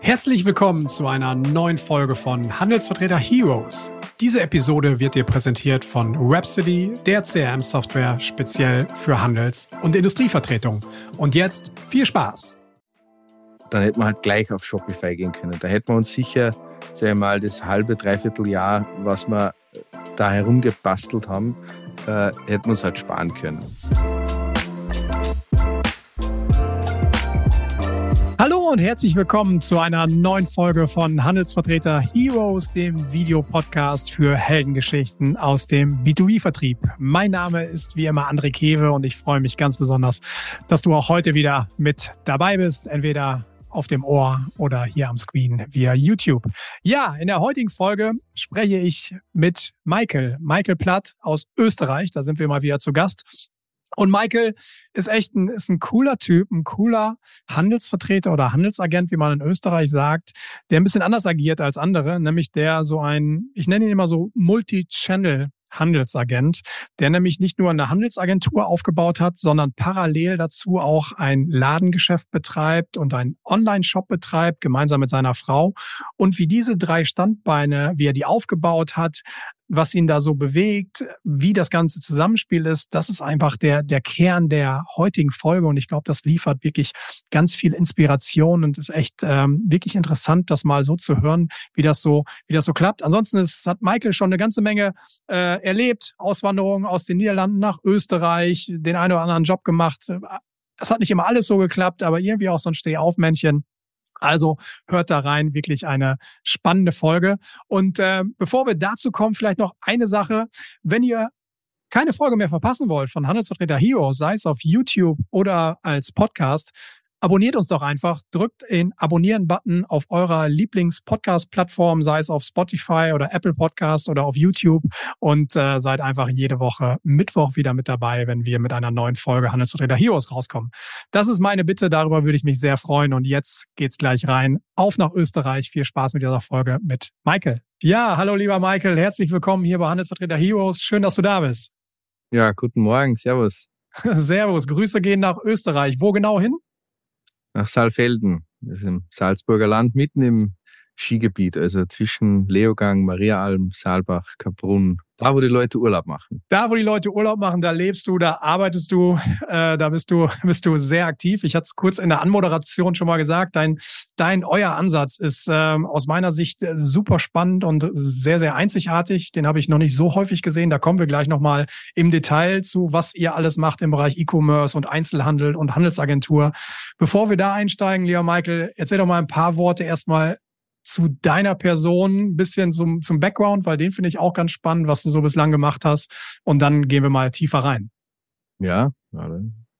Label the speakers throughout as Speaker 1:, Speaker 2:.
Speaker 1: Herzlich willkommen zu einer neuen Folge von Handelsvertreter Heroes. Diese Episode wird dir präsentiert von Rhapsody, der CRM-Software speziell für Handels- und Industrievertretung. Und jetzt viel Spaß!
Speaker 2: Dann hätten wir halt gleich auf Shopify gehen können. Da hätten wir uns sicher, sag ich mal, das halbe, dreiviertel Jahr, was wir da herumgebastelt haben, äh, hätten wir uns halt sparen können.
Speaker 1: Und herzlich willkommen zu einer neuen Folge von Handelsvertreter Heroes, dem Videopodcast für Heldengeschichten aus dem B2B-Vertrieb. Mein Name ist wie immer André Kewe und ich freue mich ganz besonders, dass du auch heute wieder mit dabei bist, entweder auf dem Ohr oder hier am Screen via YouTube. Ja, in der heutigen Folge spreche ich mit Michael, Michael Platt aus Österreich. Da sind wir mal wieder zu Gast. Und Michael ist echt ein, ist ein cooler Typ, ein cooler Handelsvertreter oder Handelsagent, wie man in Österreich sagt, der ein bisschen anders agiert als andere, nämlich der so ein, ich nenne ihn immer so Multi-Channel Handelsagent, der nämlich nicht nur eine Handelsagentur aufgebaut hat, sondern parallel dazu auch ein Ladengeschäft betreibt und einen Online-Shop betreibt, gemeinsam mit seiner Frau. Und wie diese drei Standbeine, wie er die aufgebaut hat, was ihn da so bewegt, wie das ganze Zusammenspiel ist, das ist einfach der, der Kern der heutigen Folge. Und ich glaube, das liefert wirklich ganz viel Inspiration und ist echt ähm, wirklich interessant, das mal so zu hören, wie das so, wie das so klappt. Ansonsten ist, hat Michael schon eine ganze Menge äh, erlebt. Auswanderung aus den Niederlanden nach Österreich, den einen oder anderen Job gemacht. Es hat nicht immer alles so geklappt, aber irgendwie auch so ein Stehaufmännchen. Also hört da rein, wirklich eine spannende Folge. Und äh, bevor wir dazu kommen, vielleicht noch eine Sache. Wenn ihr keine Folge mehr verpassen wollt von Handelsvertreter Heroes, sei es auf YouTube oder als Podcast, abonniert uns doch einfach, drückt den Abonnieren-Button auf eurer Lieblings-Podcast-Plattform, sei es auf Spotify oder Apple Podcast oder auf YouTube und äh, seid einfach jede Woche Mittwoch wieder mit dabei, wenn wir mit einer neuen Folge Handelsvertreter Heroes rauskommen. Das ist meine Bitte, darüber würde ich mich sehr freuen und jetzt geht's gleich rein. Auf nach Österreich. Viel Spaß mit dieser Folge mit Michael. Ja, hallo lieber Michael, herzlich willkommen hier bei Handelsvertreter Heroes. Schön, dass du da bist.
Speaker 2: Ja, guten Morgen, Servus.
Speaker 1: Servus, Grüße gehen nach Österreich. Wo genau hin?
Speaker 2: Nach Saalfelden. Das ist im Salzburger Land, mitten im Skigebiet, also zwischen Leogang, Mariaalm, Saalbach, Kaprun, da wo die Leute Urlaub machen.
Speaker 1: Da wo die Leute Urlaub machen, da lebst du, da arbeitest du, äh, da bist du, bist du sehr aktiv. Ich hatte es kurz in der Anmoderation schon mal gesagt, dein, dein, euer Ansatz ist ähm, aus meiner Sicht äh, super spannend und sehr, sehr einzigartig. Den habe ich noch nicht so häufig gesehen. Da kommen wir gleich nochmal im Detail zu, was ihr alles macht im Bereich E-Commerce und Einzelhandel und Handelsagentur. Bevor wir da einsteigen, lieber Michael, erzähl doch mal ein paar Worte erstmal zu deiner Person ein bisschen zum, zum Background, weil den finde ich auch ganz spannend, was du so bislang gemacht hast. Und dann gehen wir mal tiefer rein.
Speaker 2: Ja,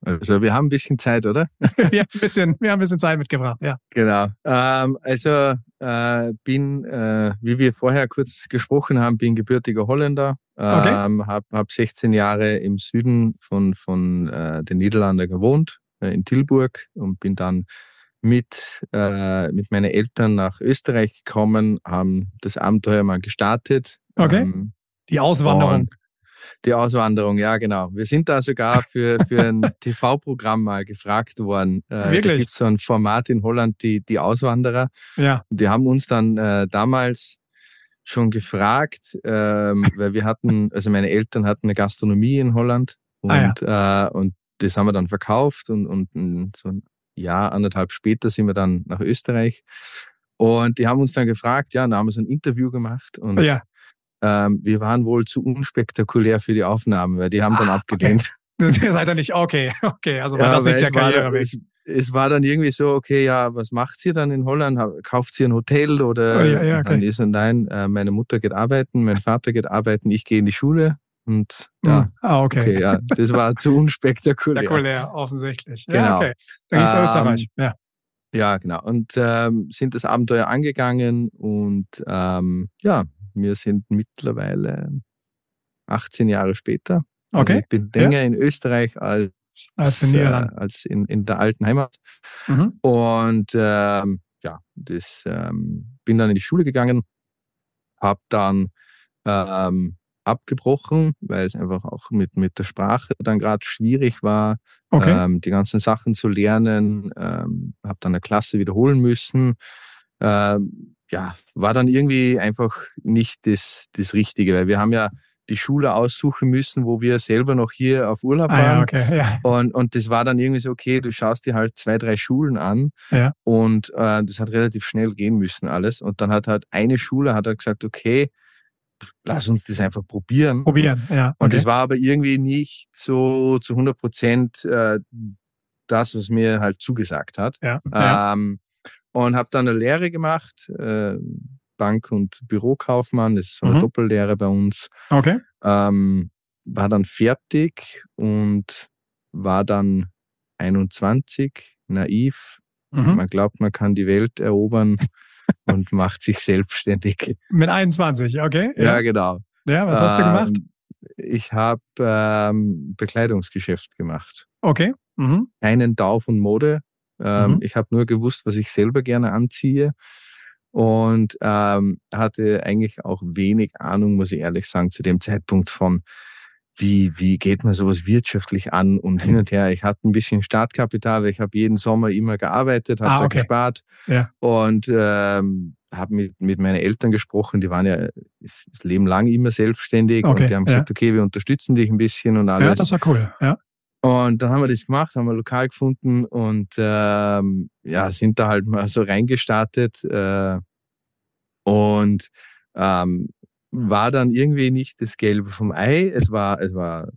Speaker 2: also wir haben ein bisschen Zeit, oder?
Speaker 1: wir, haben ein bisschen, wir haben ein bisschen Zeit mitgebracht, ja.
Speaker 2: Genau. Ähm, also äh, bin, äh, wie wir vorher kurz gesprochen haben, bin gebürtiger Holländer. Okay. Ähm, habe hab 16 Jahre im Süden von, von äh, den Niederlanden gewohnt, äh, in Tilburg und bin dann mit, äh, mit meinen Eltern nach Österreich gekommen, haben das Abenteuer mal gestartet.
Speaker 1: Okay. Ähm, die Auswanderung.
Speaker 2: Die Auswanderung, ja, genau. Wir sind da sogar für, für ein TV-Programm mal gefragt worden.
Speaker 1: Äh, Wirklich? Da
Speaker 2: gibt so ein Format in Holland, die, die Auswanderer.
Speaker 1: Ja.
Speaker 2: Die haben uns dann äh, damals schon gefragt, ähm, weil wir hatten, also meine Eltern hatten eine Gastronomie in Holland und, ah, ja. äh, und das haben wir dann verkauft und, und so ein Jahr, anderthalb später sind wir dann nach Österreich. Und die haben uns dann gefragt, ja, dann haben wir so ein Interview gemacht und
Speaker 1: ja.
Speaker 2: ähm, wir waren wohl zu unspektakulär für die Aufnahmen, weil die haben dann ah, abgelehnt. Okay.
Speaker 1: Seid nicht, okay, okay, also war ja, das nicht der Karriereweg.
Speaker 2: Es, es, war dann irgendwie so, okay, ja, was macht ihr dann in Holland? Kauft ihr ein Hotel oder
Speaker 1: oh, ja, ja, okay.
Speaker 2: dann ist und nein, äh, meine Mutter geht arbeiten, mein Vater geht arbeiten, ich gehe in die Schule. Und ja,
Speaker 1: hm. ah, okay.
Speaker 2: okay. ja, das war zu unspektakulär.
Speaker 1: Spektakulär, offensichtlich.
Speaker 2: Ja, genau. okay.
Speaker 1: Dann ging es ähm, Österreich. Ja.
Speaker 2: Ja, genau. Und ähm, sind das Abenteuer angegangen und ähm, ja, wir sind mittlerweile 18 Jahre später.
Speaker 1: Also okay.
Speaker 2: Also ich bin länger ja. in Österreich als,
Speaker 1: als, in,
Speaker 2: äh, als in, in, der alten Heimat. Mhm. Und ähm, ja, das ähm, bin dann in die Schule gegangen, habe dann ähm, abgebrochen, weil es einfach auch mit, mit der Sprache dann gerade schwierig war,
Speaker 1: okay.
Speaker 2: ähm, die ganzen Sachen zu lernen. Ähm, habe dann eine Klasse wiederholen müssen. ähm, ja, war dann irgendwie einfach nicht das, das Richtige, weil wir haben ja die Schule aussuchen müssen, wo wir selber noch hier auf Urlaub waren. Ah, ja, okay, ja. Und, und das war dann irgendwie so, okay, du schaust dir halt zwei, drei Schulen an ja. und äh, das hat relativ schnell gehen müssen alles. Und dann hat halt eine Schule hat halt gesagt, okay, lass uns das einfach probieren.
Speaker 1: Probieren, ja. Okay.
Speaker 2: Und das war aber irgendwie nicht so zu 100 Prozent äh, das, was mir halt zugesagt hat. Ja, ähm, und habe dann eine Lehre gemacht, äh, Bank- und Bürokaufmann, das ist so eine mhm. Doppellehre bei uns.
Speaker 1: Okay.
Speaker 2: Ähm, war dann fertig und war dann 21, naiv. Mhm. Man glaubt, man kann die Welt erobern und macht sich selbstständig.
Speaker 1: Mit 21, okay.
Speaker 2: Ja, ja genau.
Speaker 1: Ja, was hast du gemacht?
Speaker 2: Ähm, ich habe ähm, Bekleidungsgeschäft gemacht.
Speaker 1: Okay.
Speaker 2: Mhm. Keinen Dau von Mode. Ähm, mhm. Ich habe nur gewusst, was ich selber gerne anziehe und ähm, hatte eigentlich auch wenig Ahnung, muss ich ehrlich sagen, zu dem Zeitpunkt von, wie, wie geht man sowas wirtschaftlich an und hin und her. Ich hatte ein bisschen Startkapital, weil ich habe jeden Sommer immer gearbeitet, habe ah, okay. da gespart ja. und ähm, habe mit, mit meinen Eltern gesprochen, die waren ja das Leben lang immer selbstständig okay. und die haben gesagt, ja. okay, wir unterstützen dich ein bisschen und alles.
Speaker 1: Ja, das war cool, ja.
Speaker 2: Und dann haben wir das gemacht, haben wir lokal gefunden und ähm, ja, sind da halt mal so reingestartet äh, und ähm, war dann irgendwie nicht das Gelbe vom Ei. Es war, es war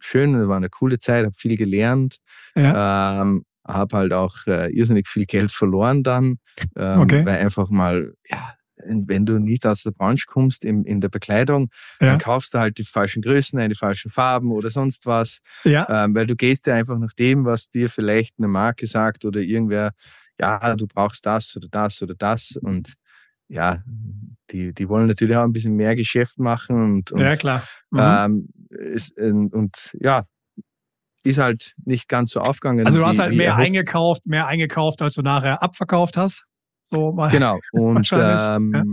Speaker 2: schön, es war eine coole Zeit, habe viel gelernt, ja. ähm, habe halt auch äh, irrsinnig viel Geld verloren dann, ähm, okay. weil einfach mal, ja, wenn du nicht aus der Branche kommst in, in der Bekleidung, ja. dann kaufst du halt die falschen Größen, die falschen Farben oder sonst was. Ja. Ähm, weil du gehst ja einfach nach dem, was dir vielleicht eine Marke sagt oder irgendwer, ja, du brauchst das oder das oder das. Und ja, die, die wollen natürlich auch ein bisschen mehr Geschäft machen und, und
Speaker 1: ja, klar.
Speaker 2: Mhm. Ähm, ist, und ja, ist halt nicht ganz so aufgegangen.
Speaker 1: Also du hast halt mehr eingekauft, mehr eingekauft, als du nachher abverkauft hast. So
Speaker 2: mal genau. Und, ähm, ja.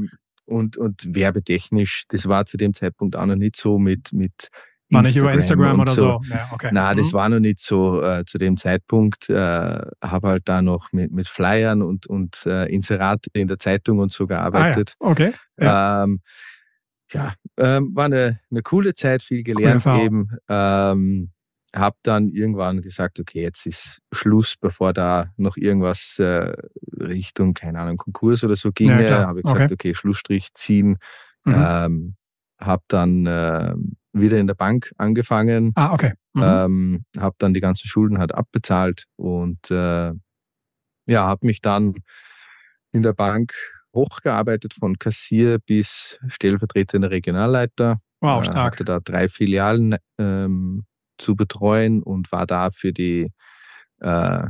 Speaker 2: und, und werbetechnisch, das war zu dem Zeitpunkt auch noch nicht so mit, mit
Speaker 1: war nicht über Instagram oder so.
Speaker 2: so. Ja, okay. Nein, das mhm. war noch nicht so äh, zu dem Zeitpunkt. Äh, habe halt da noch mit, mit Flyern und, und äh, Inserate in der Zeitung und so gearbeitet.
Speaker 1: Ah, ja. Okay.
Speaker 2: Ja, ähm, ja ähm, war eine, eine coole Zeit, viel gelernt eben. Ähm, habe dann irgendwann gesagt, okay, jetzt ist Schluss, bevor da noch irgendwas äh, Richtung, keine Ahnung, Konkurs oder so ginge. Ja, habe ich gesagt, okay. okay, Schlussstrich ziehen. Mhm. Ähm, habe dann äh, wieder in der Bank angefangen.
Speaker 1: Ah, okay.
Speaker 2: Mhm. Ähm, habe dann die ganzen Schulden halt abbezahlt und äh, ja, habe mich dann in der Bank hochgearbeitet von Kassier bis stellvertretender Regionalleiter.
Speaker 1: Wow, stark.
Speaker 2: Äh, hatte da drei Filialen ähm, zu betreuen und war da für die, äh,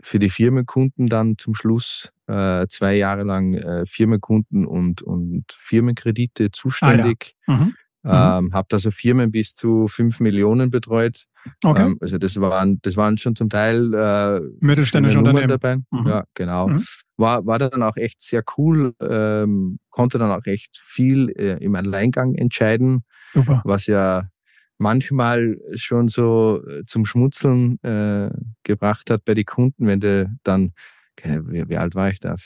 Speaker 2: für die Firmenkunden dann zum Schluss äh, zwei Jahre lang äh, Firmenkunden und, und Firmenkredite zuständig. Ah, ja. mhm. Mhm. Ähm, habe da so Firmen bis zu fünf Millionen betreut. Okay. Ähm, also das waren, das waren schon zum Teil äh,
Speaker 1: mittelständische Unternehmen
Speaker 2: dabei. Mhm. Ja, genau. Mhm. War, war dann auch echt sehr cool. Ähm, konnte dann auch echt viel äh, im Alleingang entscheiden, Super. was ja manchmal schon so äh, zum Schmutzeln äh, gebracht hat bei den Kunden, wenn du dann, wie, wie alt war ich da?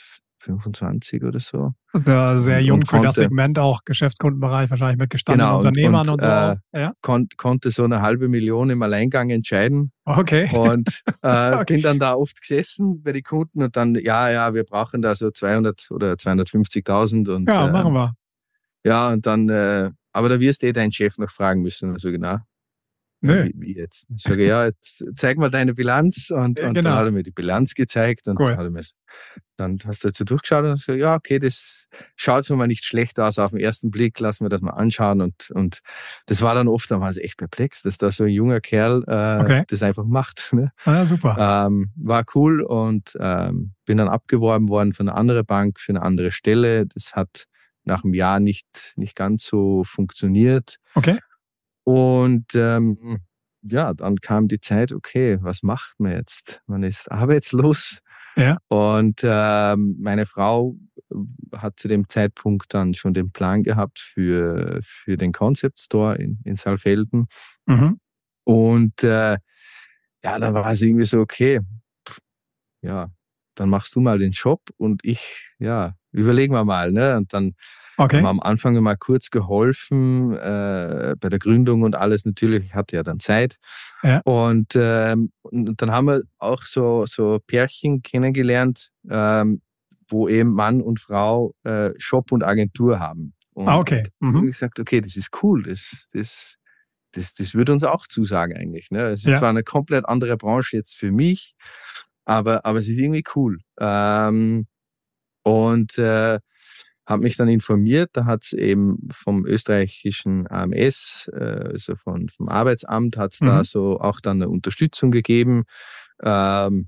Speaker 2: 25 oder so.
Speaker 1: Der sehr jung und für konnte, das Segment auch Geschäftskundenbereich, wahrscheinlich mit gestandenen genau, Unternehmern und, und, und
Speaker 2: so. Äh, ja? kon konnte so eine halbe Million im Alleingang entscheiden.
Speaker 1: Okay.
Speaker 2: Und äh, okay. bin dann da oft gesessen bei den Kunden und dann, ja, ja, wir brauchen da so 200 oder 250.000.
Speaker 1: Ja, äh, machen wir.
Speaker 2: Ja, und dann äh, aber da wirst du eh deinen Chef noch fragen müssen. Also genau.
Speaker 1: Nö.
Speaker 2: Wie, jetzt? Ich sage, ja, jetzt zeig mal deine Bilanz. Und, und genau. dann hat er mir die Bilanz gezeigt und cool. mir, dann hast du dazu durchgeschaut und gesagt, ja, okay, das schaut so mal nicht schlecht aus auf den ersten Blick, lassen wir das mal anschauen. Und, und das war dann oft, da war es echt perplex, dass da so ein junger Kerl äh, okay. das einfach macht. Ne?
Speaker 1: Ah, super.
Speaker 2: Ähm, war cool und ähm, bin dann abgeworben worden von einer anderen Bank für eine andere Stelle. Das hat nach einem Jahr nicht, nicht ganz so funktioniert.
Speaker 1: Okay.
Speaker 2: Und ähm, ja, dann kam die Zeit, okay, was macht man jetzt? Man ist arbeitslos.
Speaker 1: Ja.
Speaker 2: Und ähm, meine Frau hat zu dem Zeitpunkt dann schon den Plan gehabt für, für den Concept Store in, in Saalfelden. Mhm. Und äh, ja, dann war es irgendwie so, okay, ja, dann machst du mal den Job und ich, ja, überlegen wir mal. Ne? Und dann okay. haben wir am Anfang mal kurz geholfen äh, bei der Gründung und alles. Natürlich, ich hatte ja dann Zeit. Ja. Und, ähm, und dann haben wir auch so, so Pärchen kennengelernt, ähm, wo eben Mann und Frau äh, Shop und Agentur haben. Und
Speaker 1: ah, okay.
Speaker 2: Mhm. gesagt, okay, das ist cool, das, das, das, das würde uns auch zusagen eigentlich. Ne? Es ist ja. zwar eine komplett andere Branche jetzt für mich, aber, aber es ist irgendwie cool. Ähm, und äh, habe mich dann informiert, da hat es eben vom österreichischen AMS, äh, also von, vom Arbeitsamt, hat es mhm. da so auch dann eine Unterstützung gegeben. Ähm,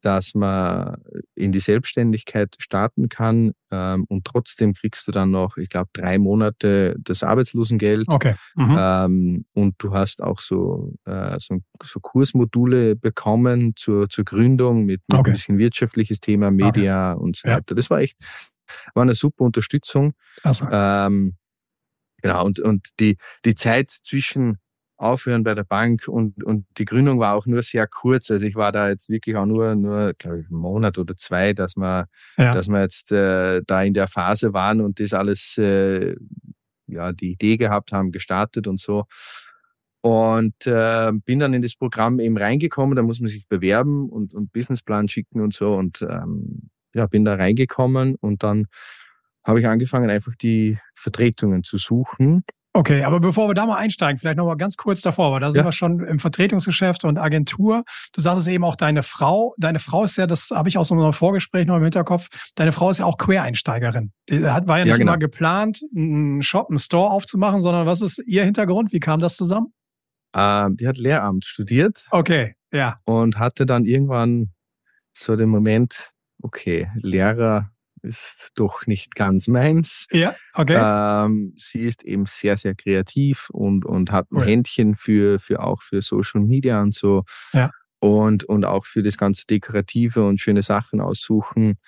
Speaker 2: dass man in die Selbstständigkeit starten kann ähm, und trotzdem kriegst du dann noch, ich glaube, drei Monate das Arbeitslosengeld.
Speaker 1: Okay. Mhm.
Speaker 2: Ähm, und du hast auch so, äh, so, so, Kursmodule bekommen zur, zur Gründung mit, mit okay. ein bisschen wirtschaftliches Thema, Media okay. und so weiter. Ja. Das war echt, war eine super Unterstützung. Also. Ähm, genau, und, und die, die Zeit zwischen aufhören bei der Bank und, und die Gründung war auch nur sehr kurz. Also ich war da jetzt wirklich auch nur, nur glaube ich, einen Monat oder zwei, dass wir, ja. dass wir jetzt äh, da in der Phase waren und das alles, äh, ja, die Idee gehabt haben, gestartet und so. Und äh, bin dann in das Programm eben reingekommen, da muss man sich bewerben und, und Businessplan schicken und so. Und ähm, ja, bin da reingekommen und dann habe ich angefangen, einfach die Vertretungen zu suchen
Speaker 1: Okay, aber bevor wir da mal einsteigen, vielleicht noch mal ganz kurz davor, weil da sind wir schon im Vertretungsgeschäft und Agentur. Du sagtest eben auch deine Frau. Deine Frau ist ja, das habe ich aus unserem Vorgespräch noch im Hinterkopf, deine Frau ist ja auch Quereinsteigerin. Die hat, war ja nicht ja, genau. immer geplant, einen Shop, einen Store aufzumachen, sondern was ist ihr Hintergrund? Wie kam das zusammen?
Speaker 2: Ähm, die hat Lehramt studiert.
Speaker 1: Okay, ja.
Speaker 2: Und hatte dann irgendwann so den Moment, okay, Lehrer ist doch nicht ganz meins.
Speaker 1: Ja, okay.
Speaker 2: Ähm, sie ist eben sehr, sehr kreativ und, und hat ein cool. Händchen für, für auch für Social Media und so.
Speaker 1: Ja.
Speaker 2: Und, und auch für das ganze Dekorative und schöne Sachen aussuchen.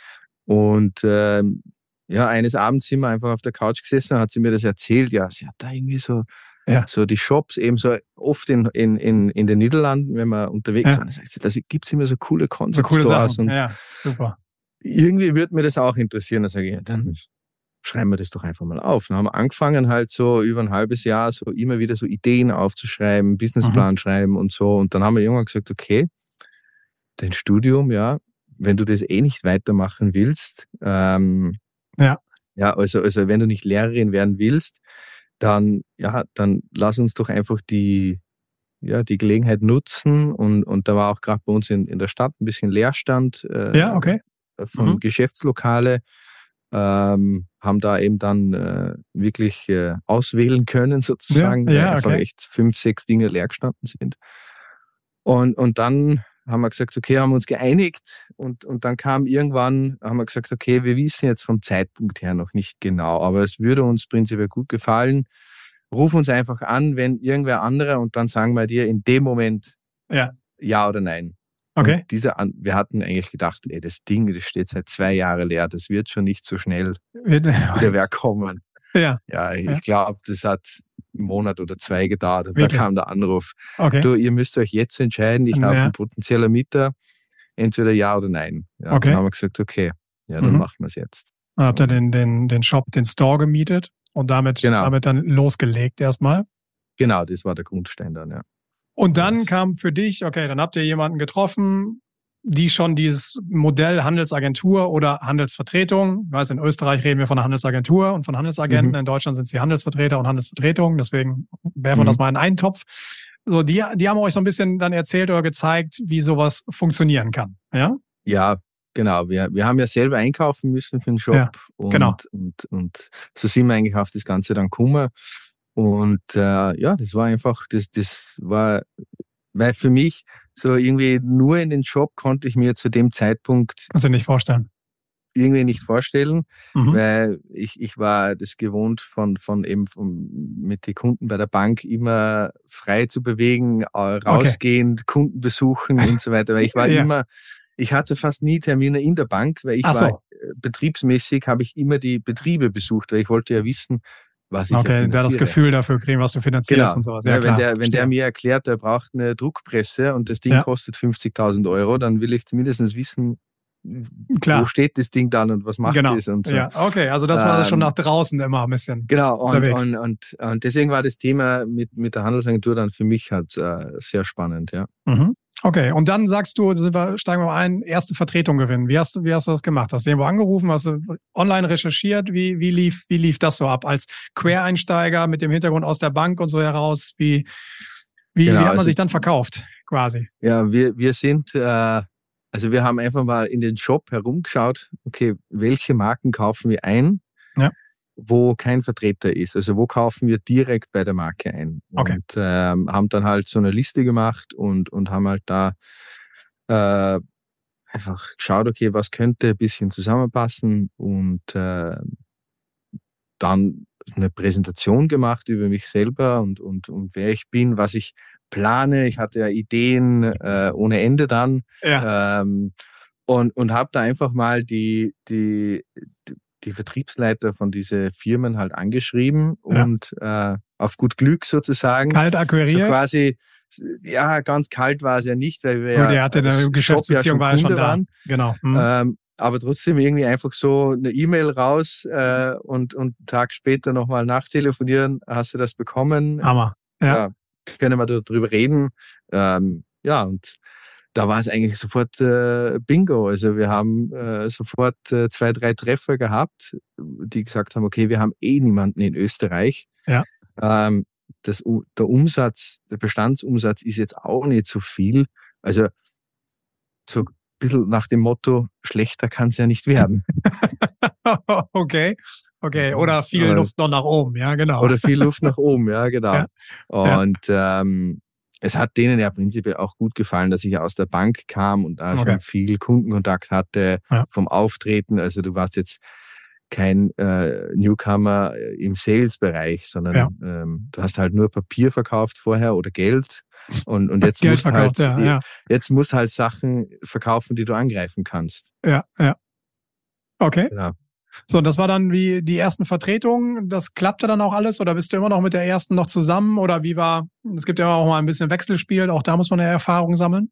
Speaker 2: Und ähm, ja, eines Abends sind wir einfach auf der Couch gesessen und hat sie mir das erzählt. Ja, sie hat da irgendwie so, ja. so die Shops, eben so oft in, in, in, in den Niederlanden, wenn wir unterwegs ja. waren, sagt sie, da gibt es immer so coole Concept
Speaker 1: so coole Stores. Und ja, super
Speaker 2: irgendwie würde mir das auch interessieren. Dann sage ich, dann schreiben wir das doch einfach mal auf. Dann haben wir angefangen, halt so über ein halbes Jahr so immer wieder so Ideen aufzuschreiben, Businessplan mhm. schreiben und so. Und dann haben wir irgendwann gesagt, okay, dein Studium, ja, wenn du das eh nicht weitermachen willst, ähm,
Speaker 1: ja.
Speaker 2: ja, also, also wenn du nicht Lehrerin werden willst, dann, ja, dann lass uns doch einfach die, ja, die Gelegenheit nutzen. Und, und da war auch gerade bei uns in, in der Stadt ein bisschen Leerstand.
Speaker 1: Äh, ja, okay.
Speaker 2: Äh, von mhm. Geschäftslokale, ähm, haben da eben dann äh, wirklich äh, auswählen können, sozusagen, ja, ja, weil einfach okay. echt fünf, sechs Dinge leer gestanden sind. Und, und dann haben wir gesagt, okay, haben wir uns geeinigt und, und dann kam irgendwann, haben wir gesagt, okay, wir wissen jetzt vom Zeitpunkt her noch nicht genau, aber es würde uns prinzipiell gut gefallen. Ruf uns einfach an, wenn irgendwer anderer und dann sagen wir dir in dem Moment
Speaker 1: ja,
Speaker 2: ja oder nein.
Speaker 1: Okay.
Speaker 2: Und diese, wir hatten eigentlich gedacht, ey, das Ding, das steht seit zwei Jahren leer, das wird schon nicht so schnell wieder wer kommen.
Speaker 1: Ja.
Speaker 2: Ja, ich ja. glaube, das hat einen Monat oder zwei gedauert und Wirklich? da kam der Anruf.
Speaker 1: Okay.
Speaker 2: Du, ihr müsst euch jetzt entscheiden, ich ja. habe einen potenziellen Mieter, entweder ja oder nein. Ja,
Speaker 1: okay.
Speaker 2: Dann haben wir gesagt, okay, ja, dann mhm. machen wir es jetzt.
Speaker 1: Dann habt ihr den, den, den Shop, den Store gemietet und damit, genau. damit dann losgelegt erstmal?
Speaker 2: Genau, das war der Grundstein dann, ja.
Speaker 1: Und dann kam für dich, okay, dann habt ihr jemanden getroffen, die schon dieses Modell Handelsagentur oder Handelsvertretung, ich weiß, in Österreich reden wir von einer Handelsagentur und von Handelsagenten, mhm. in Deutschland sind es die Handelsvertreter und Handelsvertretungen, deswegen werfen wir mhm. das mal in einen Topf. So, die, die haben euch so ein bisschen dann erzählt oder gezeigt, wie sowas funktionieren kann, ja?
Speaker 2: Ja, genau. Wir, wir haben ja selber einkaufen müssen für den Shop ja,
Speaker 1: und, genau.
Speaker 2: und, und so sind wir eigentlich auf das Ganze dann gekommen. Und äh, ja, das war einfach, das, das war, weil für mich so irgendwie nur in den Shop konnte ich mir zu dem Zeitpunkt.
Speaker 1: Also nicht vorstellen.
Speaker 2: Irgendwie nicht vorstellen, mhm. weil ich, ich war das gewohnt von, von eben von, mit den Kunden bei der Bank immer frei zu bewegen, rausgehen, okay. Kunden besuchen und so weiter. Weil ich war ja. immer, ich hatte fast nie Termine in der Bank, weil ich Ach war so. Äh, betriebsmäßig habe ich immer die Betriebe besucht, weil ich wollte ja wissen, was ich
Speaker 1: Okay, der das Gefühl dafür kriegen, was du finanzierst genau. und sowas.
Speaker 2: Ja, ja wenn, der, wenn der mir erklärt, er braucht eine Druckpresse und das Ding ja. kostet 50.000 Euro, dann will ich zumindest wissen, Klar. wo steht das Ding dann und was macht
Speaker 1: genau.
Speaker 2: es und
Speaker 1: so. Ja, okay, also das war ähm, schon nach draußen immer ein bisschen.
Speaker 2: Genau, und, und, und, und, deswegen war das Thema mit, mit der Handelsagentur dann für mich halt äh, sehr spannend, ja.
Speaker 1: Mhm. Okay, und dann sagst du, steigen wir mal ein, erste Vertretung gewinnen. Wie hast, wie hast du das gemacht? Hast du irgendwo angerufen? Hast du online recherchiert? Wie, wie, lief, wie lief das so ab? Als Quereinsteiger mit dem Hintergrund aus der Bank und so heraus, wie, wie, genau, wie hat man also, sich dann verkauft, quasi?
Speaker 2: Ja, wir, wir sind, äh, also wir haben einfach mal in den Shop herumgeschaut, okay, welche Marken kaufen wir ein? Ja wo kein Vertreter ist. Also wo kaufen wir direkt bei der Marke ein.
Speaker 1: Okay.
Speaker 2: Und ähm, haben dann halt so eine Liste gemacht und, und haben halt da äh, einfach geschaut, okay, was könnte ein bisschen zusammenpassen und äh, dann eine Präsentation gemacht über mich selber und, und, und wer ich bin, was ich plane. Ich hatte ja Ideen äh, ohne Ende dann. Ja. Ähm, und, und habe da einfach mal die, die, die Vertriebsleiter von diesen Firmen halt angeschrieben ja. und äh, auf gut Glück sozusagen.
Speaker 1: Kalt akquiriert.
Speaker 2: So quasi, ja, ganz kalt war es ja nicht, weil wir
Speaker 1: Gut, ja. Er hatte eine Geschäftsbeziehung,
Speaker 2: ja war ja schon da.
Speaker 1: Waren. Genau.
Speaker 2: Mhm. Ähm, aber trotzdem irgendwie einfach so eine E-Mail raus äh, und, und einen Tag später nochmal nachtelefonieren. Hast du das bekommen?
Speaker 1: Hammer. Ja. ja
Speaker 2: können wir darüber reden. Ähm, ja, und da war es eigentlich sofort äh, Bingo. Also wir haben äh, sofort äh, zwei, drei Treffer gehabt, die gesagt haben, okay, wir haben eh niemanden in Österreich.
Speaker 1: Ja.
Speaker 2: Ähm, das, der Umsatz, der Bestandsumsatz ist jetzt auch nicht so viel. Also so ein bisschen nach dem Motto, schlechter kann es ja nicht werden.
Speaker 1: okay, okay. Oder viel Luft noch nach oben, ja, genau.
Speaker 2: Oder viel Luft nach oben, ja, genau. Ja. Und ähm, es hat denen ja prinzipiell auch gut gefallen, dass ich aus der Bank kam und da okay. schon viel Kundenkontakt hatte ja. vom Auftreten. Also du warst jetzt kein äh, Newcomer äh, im Sales-Bereich, sondern ja. ähm, du hast halt nur Papier verkauft vorher oder Geld. Und, und jetzt musst verkauft, halt, ja, jetzt musst halt Sachen verkaufen, die du angreifen kannst.
Speaker 1: Ja, ja. Okay. Genau. So, und das war dann wie die ersten Vertretungen. Das klappte dann auch alles oder bist du immer noch mit der ersten noch zusammen oder wie war? Es gibt ja auch mal ein bisschen Wechselspiel. Auch da muss man ja Erfahrung sammeln.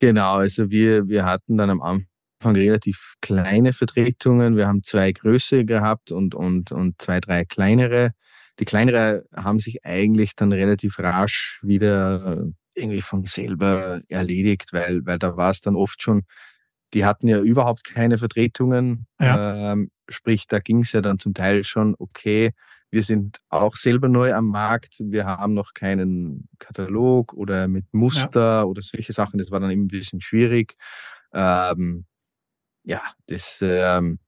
Speaker 2: Genau, also wir, wir hatten dann am Anfang relativ kleine Vertretungen. Wir haben zwei größere gehabt und, und, und zwei, drei kleinere. Die kleinere haben sich eigentlich dann relativ rasch wieder irgendwie von selber erledigt, weil, weil da war es dann oft schon, die hatten ja überhaupt keine Vertretungen. Ja. Ähm, Sprich, da ging es ja dann zum Teil schon, okay, wir sind auch selber neu am Markt, wir haben noch keinen Katalog oder mit Muster ja. oder solche Sachen. Das war dann eben ein bisschen schwierig. Ähm, ja, das, ähm,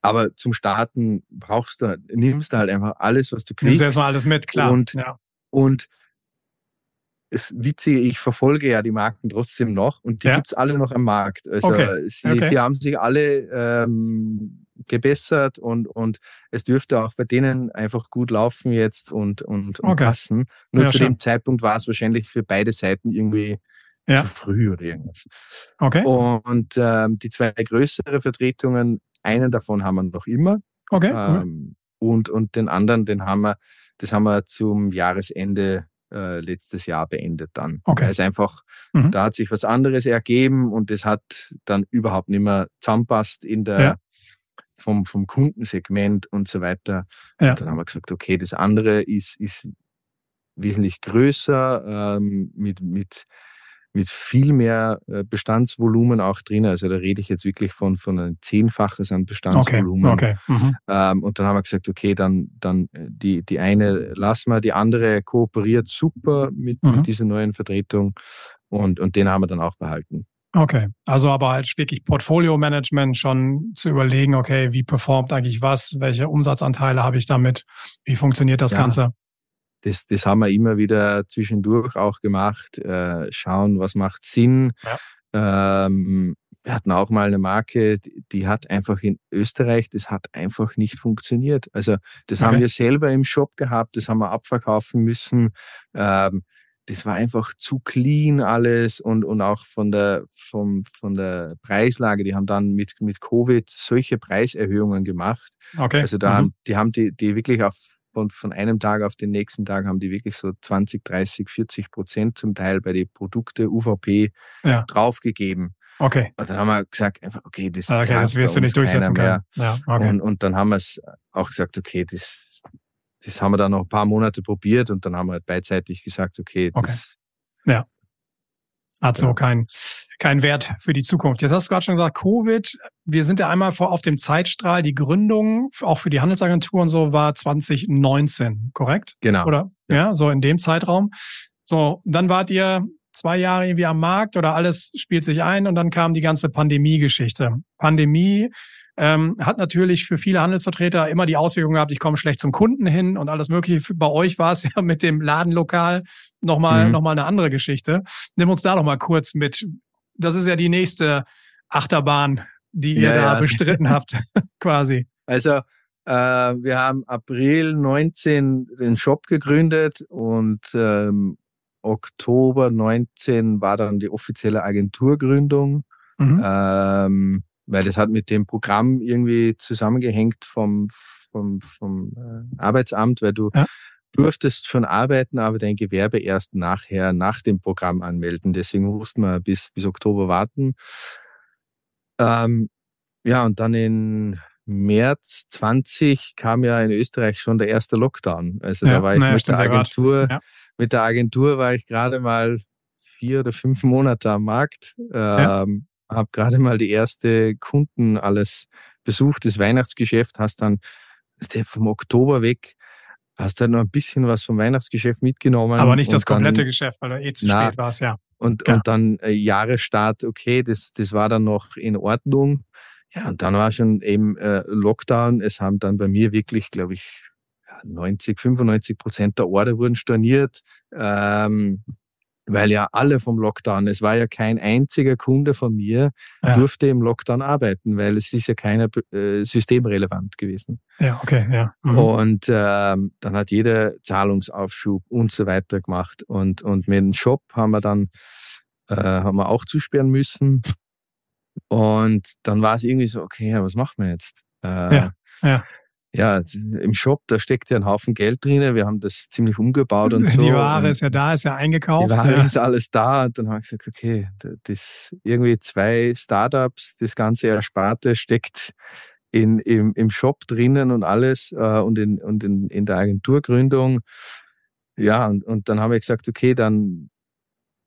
Speaker 2: aber zum Starten brauchst du, nimmst du halt einfach alles, was du kriegst. Nimmst
Speaker 1: erstmal alles mit, klar.
Speaker 2: Und, ja. und das Witzige, ich verfolge ja die Marken trotzdem noch und die ja. es alle noch am Markt. Also okay. Sie, okay. sie haben sich alle ähm, gebessert und, und es dürfte auch bei denen einfach gut laufen jetzt und, und, und okay. passen. Nur ja, zu schön. dem Zeitpunkt war es wahrscheinlich für beide Seiten irgendwie ja. zu früh oder irgendwas.
Speaker 1: Okay.
Speaker 2: Und ähm, die zwei größere Vertretungen, einen davon haben wir noch immer.
Speaker 1: Okay. Ähm,
Speaker 2: und, und den anderen, den haben wir, das haben wir zum Jahresende äh, letztes Jahr beendet dann.
Speaker 1: Okay.
Speaker 2: Weil einfach, mhm. da hat sich was anderes ergeben und das hat dann überhaupt nicht mehr zusammenpasst in der, ja vom, vom Kundensegment und so weiter. Ja. Und dann haben wir gesagt, okay, das andere ist, ist wesentlich größer, ähm, mit, mit, mit viel mehr äh, Bestandsvolumen auch drin. Also da rede ich jetzt wirklich von, von einem Zehnfaches an Bestandsvolumen.
Speaker 1: Okay. okay. Mhm.
Speaker 2: Ähm, und dann haben wir gesagt, okay, dann, dann äh, die, die eine lassen wir, die andere kooperiert super mit, mhm. mit dieser neuen Vertretung und, und den haben wir dann auch behalten.
Speaker 1: Okay, also aber halt wirklich Portfolio-Management schon zu überlegen, okay, wie performt eigentlich was, welche Umsatzanteile habe ich damit, wie funktioniert das ja, Ganze?
Speaker 2: Das, das haben wir immer wieder zwischendurch auch gemacht, äh, schauen, was macht Sinn. Ja. Ähm, wir hatten auch mal eine Marke, die, hat einfach in Österreich, das hat einfach nicht funktioniert. Also das okay. haben wir selber im Shop gehabt, das haben wir abverkaufen müssen. Ähm, das war einfach zu clean alles und, und auch von der, vom, von der Preislage. Die haben dann mit, mit Covid solche Preiserhöhungen gemacht.
Speaker 1: Okay.
Speaker 2: Also da mhm. haben, die haben die, die wirklich auf, von, von einem Tag auf den nächsten Tag haben die wirklich so 20, 30, 40 Prozent zum Teil bei den Produkte UVP ja. draufgegeben.
Speaker 1: Okay.
Speaker 2: Und dann haben wir gesagt, okay, das,
Speaker 1: ah, okay, das wirst du nicht durchsetzen können.
Speaker 2: Ja, okay. und, und dann haben wir es auch gesagt, okay, das, das haben wir dann noch ein paar Monate probiert und dann haben wir halt beidseitig gesagt, okay, das,
Speaker 1: okay. Ja. Hat so ja. keinen kein Wert für die Zukunft. Jetzt hast du gerade schon gesagt, Covid, wir sind ja einmal vor, auf dem Zeitstrahl, die Gründung, auch für die Handelsagentur und so, war 2019, korrekt?
Speaker 2: Genau.
Speaker 1: Oder? Ja, ja so in dem Zeitraum. So, dann wart ihr zwei Jahre irgendwie am Markt oder alles spielt sich ein und dann kam die ganze Pandemie-Geschichte. Pandemie ähm, hat natürlich für viele Handelsvertreter immer die Auswirkung gehabt, ich komme schlecht zum Kunden hin und alles Mögliche. Bei euch war es ja mit dem Ladenlokal nochmal mhm. noch mal eine andere Geschichte. Nimm uns da noch mal kurz mit. Das ist ja die nächste Achterbahn, die ihr ja, da ja. bestritten habt, quasi.
Speaker 2: Also äh, wir haben April 19 den Shop gegründet und ähm, Oktober 19 war dann die offizielle Agenturgründung, mhm. ähm, weil das hat mit dem Programm irgendwie zusammengehängt vom, vom, vom äh, Arbeitsamt, weil du ja. durftest schon arbeiten, aber dein Gewerbe erst nachher, nach dem Programm anmelden. Deswegen mussten wir bis, bis Oktober warten. Ähm, ja, und dann in März 20 kam ja in Österreich schon der erste Lockdown. Also ja, da war ich mit der Agentur, ja mit der Agentur war ich gerade mal vier oder fünf Monate am Markt, ähm, habe gerade mal die erste Kunden alles besucht, das Weihnachtsgeschäft, hast dann vom Oktober weg, hast dann noch ein bisschen was vom Weihnachtsgeschäft mitgenommen.
Speaker 1: Aber nicht das komplette dann, Geschäft, weil du eh zu na, spät warst, ja.
Speaker 2: Und, ja. und dann äh, Jahresstart, okay, das, das war dann noch in Ordnung. Ja, und dann war schon eben äh, Lockdown. Es haben dann bei mir wirklich, glaube ich, 90, 95 Prozent der Order wurden storniert, ähm, weil ja alle vom Lockdown, es war ja kein einziger Kunde von mir, ja. durfte im Lockdown arbeiten, weil es ist ja keiner äh, systemrelevant gewesen.
Speaker 1: Ja, okay, ja.
Speaker 2: Mhm. Und ähm, dann hat jeder Zahlungsaufschub und so weiter gemacht. Und, und mit dem Shop haben wir dann äh, haben wir auch zusperren müssen. Und dann war es irgendwie so, okay, was machen wir jetzt?
Speaker 1: Äh, ja, ja
Speaker 2: ja, im Shop, da steckt ja ein Haufen Geld drin. Wir haben das ziemlich umgebaut und
Speaker 1: so.
Speaker 2: Die
Speaker 1: Ware ist ja da, ist ja eingekauft.
Speaker 2: Die Ware
Speaker 1: ja.
Speaker 2: ist alles da. Und dann habe ich gesagt, okay, das irgendwie zwei Startups, das ganze Ersparte steckt in, im, im Shop drinnen und alles äh, und, in, und in, in der Agenturgründung. Ja, und, und dann habe ich gesagt, okay, dann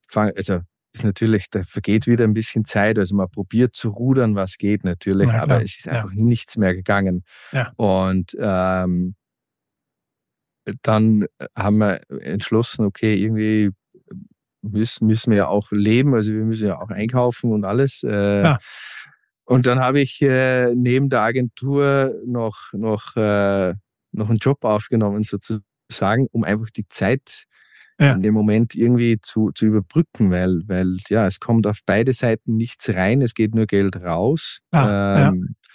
Speaker 2: fang, also ist natürlich, da vergeht wieder ein bisschen Zeit. Also man probiert zu rudern, was geht natürlich, ja, aber es ist einfach ja. nichts mehr gegangen. Ja. Und ähm, dann haben wir entschlossen, okay, irgendwie müssen, müssen wir ja auch leben, also wir müssen ja auch einkaufen und alles. Äh, und dann habe ich äh, neben der Agentur noch, noch, äh, noch einen Job aufgenommen, sozusagen, um einfach die Zeit ja. in dem Moment irgendwie zu, zu überbrücken, weil, weil ja, es kommt auf beide Seiten nichts rein, es geht nur Geld raus. Ah, ähm, ja.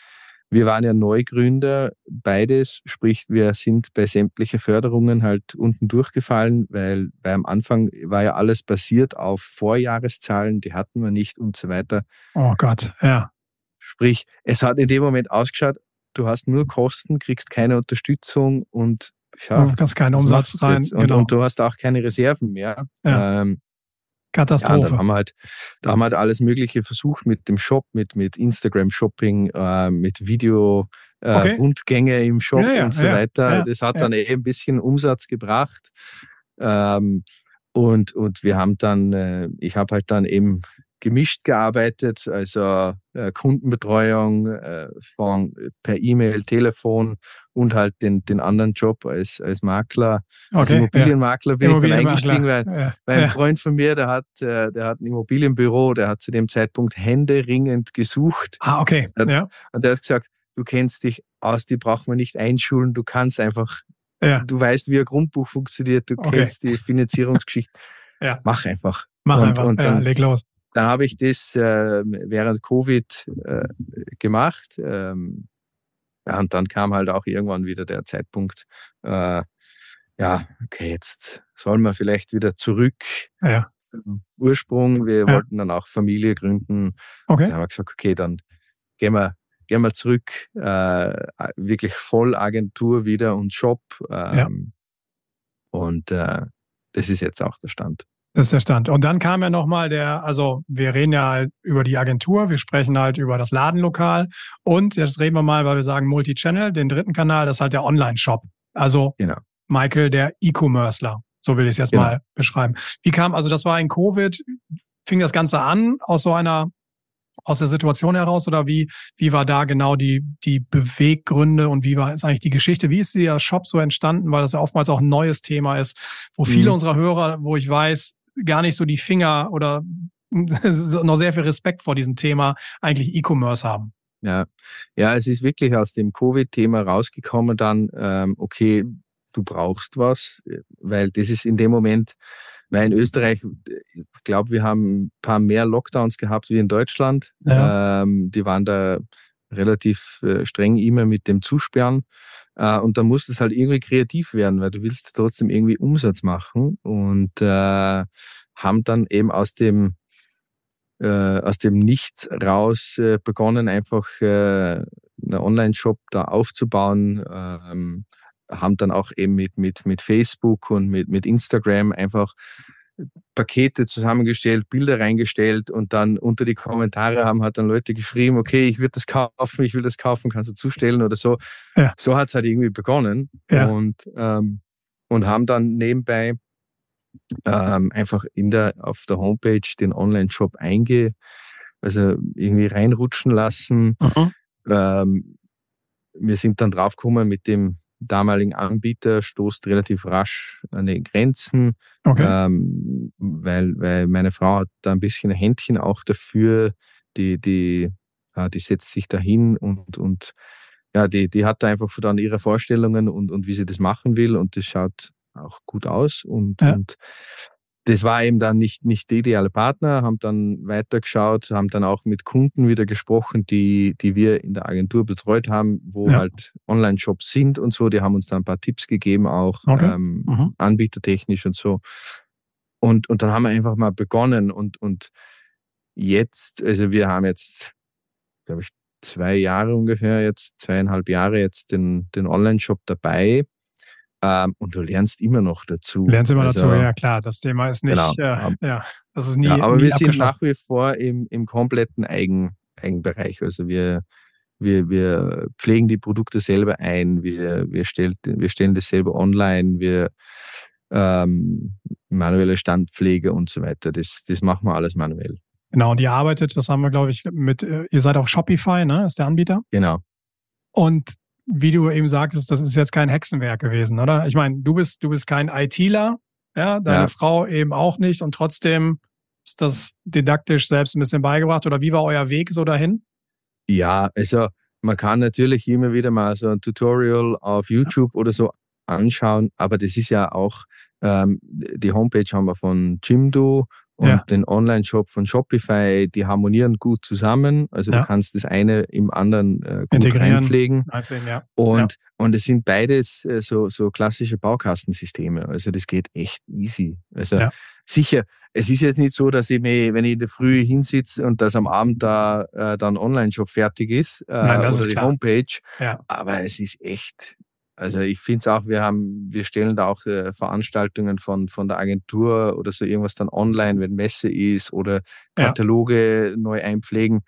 Speaker 2: Wir waren ja Neugründer, beides, sprich, wir sind bei sämtlichen Förderungen halt unten durchgefallen, weil beim Anfang war ja alles basiert auf Vorjahreszahlen, die hatten wir nicht und so weiter.
Speaker 1: Oh Gott, ja.
Speaker 2: Sprich, es hat in dem Moment ausgeschaut, du hast nur Kosten, kriegst keine Unterstützung und
Speaker 1: ja, du kannst keinen Umsatz rein.
Speaker 2: Und, genau. und, du hast auch keine Reserven mehr.
Speaker 1: Ja. Ähm, Katastrophe. Ja,
Speaker 2: da haben wir halt, da haben wir halt alles Mögliche versucht mit dem Shop, mit, mit Instagram-Shopping, äh, mit Video, äh, okay. Rundgänge im Shop ja, ja, und so weiter. das hat dann eh ein bisschen Umsatz gebracht. Ähm, und, und wir haben dann, äh, ich habe halt dann eben gemischt gearbeitet, also äh, Kundenbetreuung äh, von per E-Mail, Telefon und halt den, den anderen Job als, als Makler, okay, als Immobilienmakler ja. bin Immobilienmakler. ich dann eingestiegen, weil, ja. weil ein ja. Freund von mir, der hat, äh, der hat ein Immobilienbüro, der hat zu dem Zeitpunkt händeringend gesucht.
Speaker 1: Ah, okay.
Speaker 2: Hat,
Speaker 1: ja.
Speaker 2: Und der hat gesagt, du kennst dich aus, die braucht man nicht einschulen, du kannst einfach, ja. du weißt, wie ein Grundbuch funktioniert, du okay. kennst die Finanzierungsgeschichte. ja. Mach einfach.
Speaker 1: Mach und, einfach, und dann, leg los.
Speaker 2: Dann habe ich das äh, während Covid äh, gemacht. Ähm, ja, und dann kam halt auch irgendwann wieder der Zeitpunkt, äh, ja, okay, jetzt sollen wir vielleicht wieder zurück
Speaker 1: ja.
Speaker 2: zum Ursprung. Wir ja. wollten dann auch Familie gründen. Okay. Dann haben wir gesagt, okay, dann gehen wir, gehen wir zurück, äh, wirklich voll Agentur wieder und Shop. Ähm, ja. Und äh, das ist jetzt auch der Stand.
Speaker 1: Das ist der Stand. Und dann kam ja nochmal der, also wir reden ja halt über die Agentur, wir sprechen halt über das Ladenlokal und jetzt reden wir mal, weil wir sagen Multi-Channel, den dritten Kanal, das ist halt der Online-Shop. Also genau. Michael, der E-Commercer, so will ich es jetzt genau. mal beschreiben. Wie kam, also das war in Covid, fing das Ganze an aus so einer aus der Situation heraus oder wie, wie war da genau die, die Beweggründe und wie war ist eigentlich die Geschichte? Wie ist der Shop so entstanden? Weil das ja oftmals auch ein neues Thema ist, wo viele mhm. unserer Hörer, wo ich weiß, gar nicht so die Finger oder noch sehr viel Respekt vor diesem Thema eigentlich E-Commerce haben.
Speaker 2: Ja, ja, es ist wirklich aus dem Covid-Thema rausgekommen dann, ähm, okay, du brauchst was, weil das ist in dem Moment, weil in Österreich, ich glaube, wir haben ein paar mehr Lockdowns gehabt wie in Deutschland. Ja. Ähm, die waren da relativ äh, streng immer mit dem Zusperren. Äh, und da musst es halt irgendwie kreativ werden, weil du willst trotzdem irgendwie Umsatz machen und äh, haben dann eben aus dem äh, aus dem Nichts raus äh, begonnen, einfach äh, einen Online-Shop da aufzubauen. Ähm, haben dann auch eben mit, mit, mit Facebook und mit, mit Instagram einfach Pakete zusammengestellt, Bilder reingestellt und dann unter die Kommentare haben halt dann Leute geschrieben, okay, ich will das kaufen, ich will das kaufen, kannst du zustellen oder so. Ja. So hat es halt irgendwie begonnen ja. und, ähm, und haben dann nebenbei ähm, einfach in der, auf der Homepage den Online-Shop einge, also irgendwie reinrutschen lassen. Mhm. Ähm, wir sind dann draufgekommen mit dem damaligen Anbieter stoßt relativ rasch an die Grenzen, okay. ähm, weil, weil meine Frau hat da ein bisschen ein Händchen auch dafür, die, die, äh, die setzt sich dahin und, und ja, die, die hat da einfach dann ihre Vorstellungen und, und wie sie das machen will und das schaut auch gut aus und, ja. und das war eben dann nicht, nicht der ideale Partner, haben dann weitergeschaut, haben dann auch mit Kunden wieder gesprochen, die, die wir in der Agentur betreut haben, wo ja. halt Online-Shops sind und so. Die haben uns dann ein paar Tipps gegeben, auch okay. ähm, mhm. anbietertechnisch und so. Und, und dann haben wir einfach mal begonnen und, und jetzt, also wir haben jetzt, glaube ich, zwei Jahre ungefähr, jetzt zweieinhalb Jahre jetzt den, den Online-Shop dabei. Ähm, und du lernst immer noch dazu.
Speaker 1: Lernst immer also, dazu, ja klar. Das Thema ist nicht, genau. äh, ja, das ist nie. Ja,
Speaker 2: aber
Speaker 1: nie
Speaker 2: wir sind nach wie vor im, im kompletten Eigen, Eigenbereich. Also wir, wir, wir pflegen die Produkte selber ein, wir, wir, stellt, wir stellen das selber online, wir ähm, manuelle Standpflege und so weiter. Das, das machen wir alles manuell.
Speaker 1: Genau, und ihr arbeitet, das haben wir, glaube ich, mit, äh, ihr seid auf Shopify, ne? Ist der Anbieter?
Speaker 2: Genau.
Speaker 1: Und wie du eben sagtest, das ist jetzt kein Hexenwerk gewesen, oder? Ich meine, du bist, du bist kein ITler, ja, deine ja. Frau eben auch nicht und trotzdem ist das didaktisch selbst ein bisschen beigebracht oder wie war euer Weg so dahin?
Speaker 2: Ja, also man kann natürlich immer wieder mal so ein Tutorial auf YouTube ja. oder so anschauen, aber das ist ja auch, ähm, die Homepage haben wir von Jimdo und ja. den Online-Shop von Shopify, die harmonieren gut zusammen. Also ja. du kannst das eine im anderen äh, gut Integrieren, reinpflegen. Einpflegen, ja. Und, und es sind beides äh, so, so klassische Baukastensysteme. Also das geht echt easy. Also sicher, es ist jetzt nicht so, dass ich mir, wenn ich in der Früh hinsitze und dass am Abend da äh, dann Online-Shop fertig ist äh, Nein, oder die klar. Homepage, aber es ist echt also ich finde es auch, wir haben, wir stellen da auch äh, Veranstaltungen von, von der Agentur oder so irgendwas dann online, wenn Messe ist oder Kataloge ja. neu einpflegen.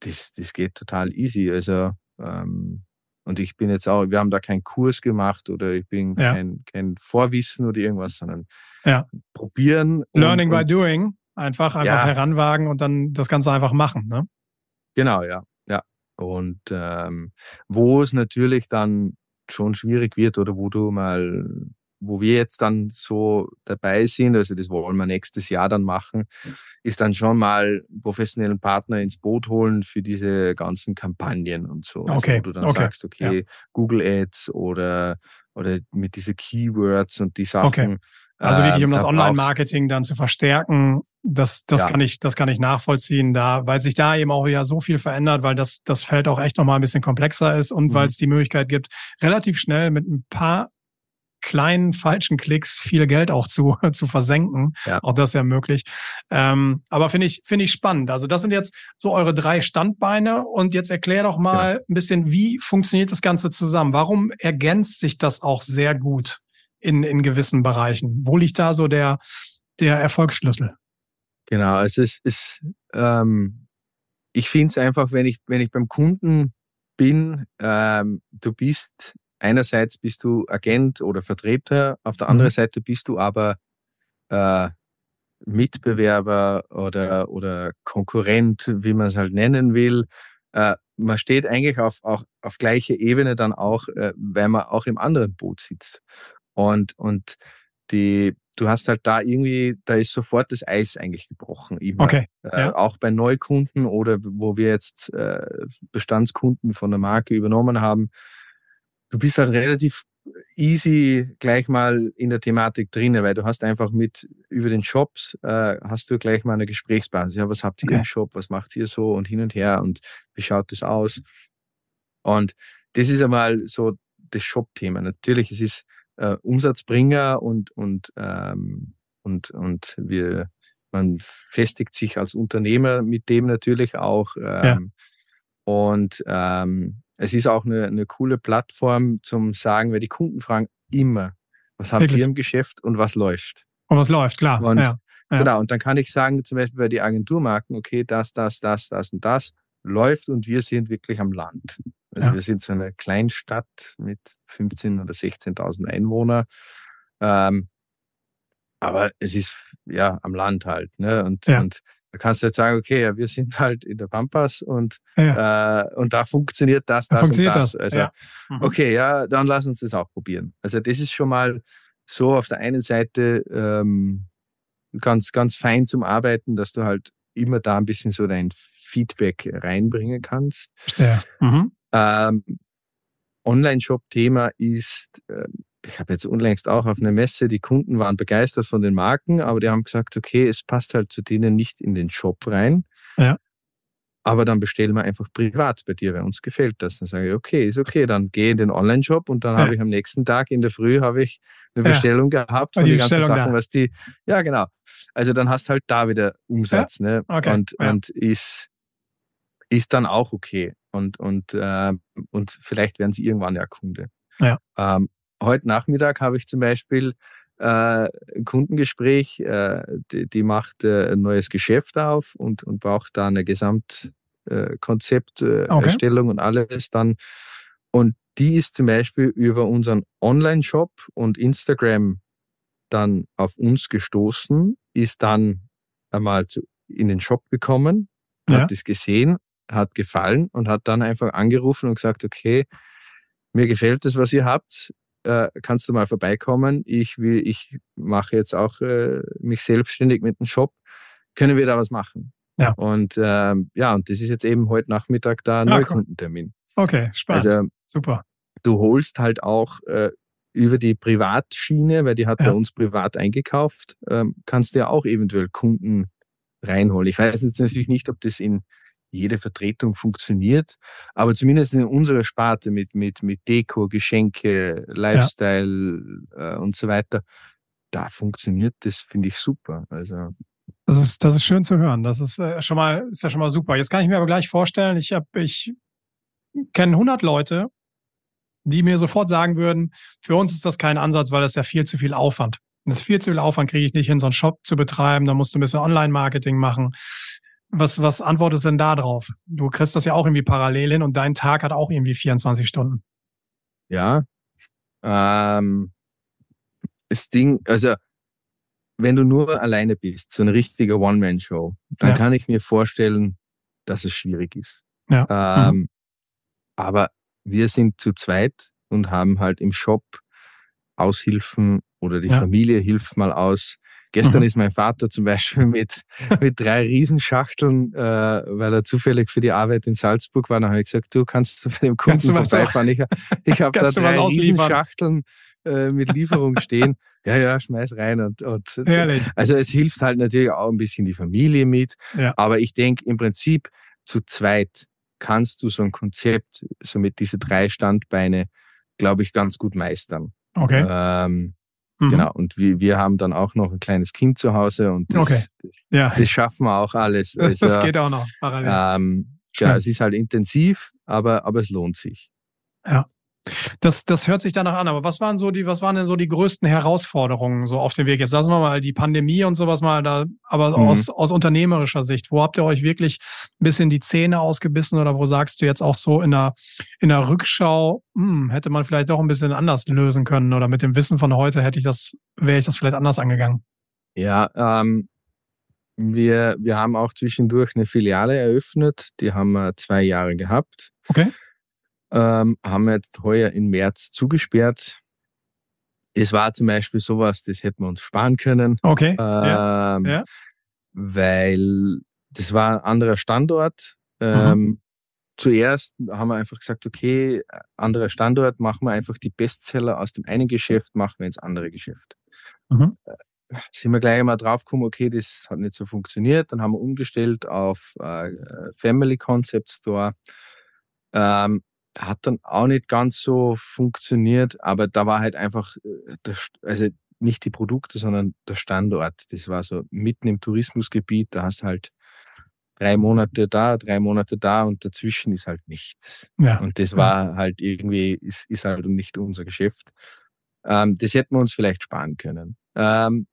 Speaker 2: Das, das geht total easy. Also ähm, und ich bin jetzt auch, wir haben da keinen Kurs gemacht oder ich bin ja. kein, kein Vorwissen oder irgendwas, sondern ja. probieren.
Speaker 1: Learning und, by doing. Einfach, einfach heranwagen und dann das Ganze einfach machen. Ne?
Speaker 2: Genau, ja. ja. Und ähm, wo es natürlich dann schon schwierig wird oder wo du mal, wo wir jetzt dann so dabei sind, also das wollen wir nächstes Jahr dann machen, ist dann schon mal professionellen Partner ins Boot holen für diese ganzen Kampagnen und so.
Speaker 1: Also okay.
Speaker 2: wo du dann
Speaker 1: okay.
Speaker 2: sagst, okay, ja. Google Ads oder, oder mit diese Keywords und die Sachen. Okay.
Speaker 1: Also wirklich, um ähm, das Online-Marketing dann zu verstärken, das, das ja. kann ich, das kann ich nachvollziehen, da, weil sich da eben auch ja so viel verändert, weil das, das Feld auch echt nochmal ein bisschen komplexer ist und mhm. weil es die Möglichkeit gibt, relativ schnell mit ein paar kleinen falschen Klicks viel Geld auch zu, zu versenken. Ja. Auch das ist ja möglich. Ähm, aber finde ich, finde ich spannend. Also das sind jetzt so eure drei Standbeine und jetzt erklär doch mal ja. ein bisschen, wie funktioniert das Ganze zusammen? Warum ergänzt sich das auch sehr gut? In, in gewissen Bereichen. Wo liegt da so der, der Erfolgsschlüssel?
Speaker 2: Genau, also es ist, ähm, ich finde es einfach, wenn ich, wenn ich beim Kunden bin, ähm, du bist, einerseits bist du Agent oder Vertreter, auf der anderen mhm. Seite bist du aber äh, Mitbewerber oder, oder Konkurrent, wie man es halt nennen will. Äh, man steht eigentlich auf, auch auf gleicher Ebene dann auch, äh, weil man auch im anderen Boot sitzt. Und, und die, du hast halt da irgendwie, da ist sofort das Eis eigentlich gebrochen. Immer.
Speaker 1: Okay.
Speaker 2: Äh, ja. Auch bei Neukunden oder wo wir jetzt äh, Bestandskunden von der Marke übernommen haben. Du bist halt relativ easy gleich mal in der Thematik drin, weil du hast einfach mit über den Shops äh, hast du gleich mal eine Gesprächsbasis. Ja, was habt ihr okay. im Shop? Was macht ihr so und hin und her und wie schaut das aus? Und das ist einmal so das Shop-Thema. Natürlich, es ist äh, Umsatzbringer und und ähm, und und wir man festigt sich als Unternehmer mit dem natürlich auch. Ähm, ja. Und ähm, es ist auch eine, eine coole Plattform zum Sagen, weil die Kunden fragen immer, was habt Wirklich? ihr im Geschäft und was läuft?
Speaker 1: Und was läuft, klar.
Speaker 2: Und, ja, ja. Genau, und dann kann ich sagen, zum Beispiel bei den Agenturmarken, okay, das, das, das, das und das läuft und wir sind wirklich am Land. Also ja. wir sind so eine Kleinstadt mit 15.000 oder 16.000 Einwohnern. Ähm, aber es ist ja am Land halt. Ne? Und, ja. und da kannst du jetzt sagen, okay, ja, wir sind halt in der Pampas und, ja. äh, und da funktioniert das, das funktioniert und das. das. Also, ja. Mhm. okay, ja, dann lass uns das auch probieren. Also das ist schon mal so auf der einen Seite ähm, ganz, ganz fein zum Arbeiten, dass du halt immer da ein bisschen so dein Feedback reinbringen kannst.
Speaker 1: Ja. Mhm.
Speaker 2: Ähm, Online-Shop-Thema ist, äh, ich habe jetzt unlängst auch auf einer Messe, die Kunden waren begeistert von den Marken, aber die haben gesagt, okay, es passt halt zu denen nicht in den Shop rein.
Speaker 1: Ja.
Speaker 2: Aber dann bestellen wir einfach privat bei dir, weil uns gefällt das. Dann sage ich, okay, ist okay, dann gehe in den Online-Shop und dann ja. habe ich am nächsten Tag in der Früh habe ich eine Bestellung ja. gehabt von den ganzen Sachen, da. was die, ja genau. Also dann hast halt da wieder Umsatz, ja. ne? Okay. Und, und ist, ist dann auch okay. Und, und, äh, und vielleicht werden sie irgendwann ja Kunde.
Speaker 1: Ja.
Speaker 2: Ähm, heute Nachmittag habe ich zum Beispiel äh, ein Kundengespräch, äh, die, die macht äh, ein neues Geschäft auf und, und braucht da eine Gesamtkonzepterstellung äh, okay. und alles dann. Und die ist zum Beispiel über unseren Online-Shop und Instagram dann auf uns gestoßen, ist dann einmal zu, in den Shop gekommen, ja. hat es gesehen, hat gefallen und hat dann einfach angerufen und gesagt, okay, mir gefällt das, was ihr habt äh, kannst du mal vorbeikommen? Ich will, ich mache jetzt auch äh, mich selbstständig mit dem Shop. Können wir da was machen?
Speaker 1: Ja.
Speaker 2: Und ähm, ja, und das ist jetzt eben heute Nachmittag da ein ja, Neukundentermin.
Speaker 1: Okay, spannend. Also, Super.
Speaker 2: Du holst halt auch äh, über die Privatschiene, weil die hat ja. bei uns privat eingekauft, ähm, kannst du ja auch eventuell Kunden reinholen. Ich weiß jetzt natürlich nicht, ob das in jede Vertretung funktioniert. Aber zumindest in unserer Sparte mit, mit, mit Deko, Geschenke, Lifestyle ja. äh, und so weiter, da funktioniert das, finde ich super. Also.
Speaker 1: Das ist, das ist schön zu hören. Das ist äh, schon mal, ist ja schon mal super. Jetzt kann ich mir aber gleich vorstellen, ich habe, ich kenne 100 Leute, die mir sofort sagen würden, für uns ist das kein Ansatz, weil das ja viel zu viel Aufwand. Das ist viel zu viel Aufwand, kriege ich nicht hin, so einen Shop zu betreiben. Da musst du ein bisschen Online-Marketing machen. Was, was antwortest du denn da drauf? Du kriegst das ja auch irgendwie parallel hin und dein Tag hat auch irgendwie 24 Stunden.
Speaker 2: Ja. Ähm, das Ding, also wenn du nur alleine bist, so eine richtige One-Man-Show, dann ja. kann ich mir vorstellen, dass es schwierig ist.
Speaker 1: Ja.
Speaker 2: Ähm, mhm. Aber wir sind zu zweit und haben halt im Shop Aushilfen oder die ja. Familie hilft mal aus. Gestern mhm. ist mein Vater zum Beispiel mit, mit drei Riesenschachteln, äh, weil er zufällig für die Arbeit in Salzburg war. Dann habe ich gesagt, du kannst bei dem Kunden vorbeifahren. Ich, ich habe da drei Riesenschachteln äh, mit Lieferung stehen. Ja, ja, schmeiß rein. Und, und
Speaker 1: Ehrlich?
Speaker 2: Also es hilft halt natürlich auch ein bisschen die Familie mit.
Speaker 1: Ja.
Speaker 2: Aber ich denke im Prinzip zu zweit kannst du so ein Konzept, so mit diese drei Standbeine, glaube ich, ganz gut meistern.
Speaker 1: Okay.
Speaker 2: Ähm, Mhm. Genau. Und wir, wir haben dann auch noch ein kleines Kind zu Hause und das,
Speaker 1: okay. ja.
Speaker 2: das schaffen wir auch alles.
Speaker 1: Also, das geht auch noch
Speaker 2: parallel. Ähm, ja, es ist halt intensiv, aber, aber es lohnt sich.
Speaker 1: Ja. Das, das hört sich danach an, aber was waren so die, was waren denn so die größten Herausforderungen so auf dem Weg? Jetzt lassen wir mal die Pandemie und sowas mal da, aber mhm. aus, aus unternehmerischer Sicht, wo habt ihr euch wirklich ein bisschen die Zähne ausgebissen oder wo sagst du jetzt auch so in der, in der Rückschau, hm, hätte man vielleicht doch ein bisschen anders lösen können oder mit dem Wissen von heute hätte ich das, wäre ich das vielleicht anders angegangen?
Speaker 2: Ja, ähm, wir, wir haben auch zwischendurch eine Filiale eröffnet, die haben wir zwei Jahre gehabt.
Speaker 1: Okay
Speaker 2: ähm, haben wir jetzt heuer im März zugesperrt. Es war zum Beispiel sowas, das hätten wir uns sparen können.
Speaker 1: Okay.
Speaker 2: Ähm, ja. Ja. Weil das war ein anderer Standort. Ähm, mhm. Zuerst haben wir einfach gesagt, okay, anderer Standort, machen wir einfach die Bestseller aus dem einen Geschäft, machen wir ins andere Geschäft. Mhm. Äh, sind wir gleich mal drauf gekommen, okay, das hat nicht so funktioniert. Dann haben wir umgestellt auf äh, Family Concept Store. Ähm, hat dann auch nicht ganz so funktioniert, aber da war halt einfach, äh, also nicht die Produkte, sondern der Standort. Das war so mitten im Tourismusgebiet, da hast halt drei Monate da, drei Monate da und dazwischen ist halt nichts. Ja. Und das war halt irgendwie, ist, ist halt nicht unser Geschäft. Ähm, das hätten wir uns vielleicht sparen können. Ähm,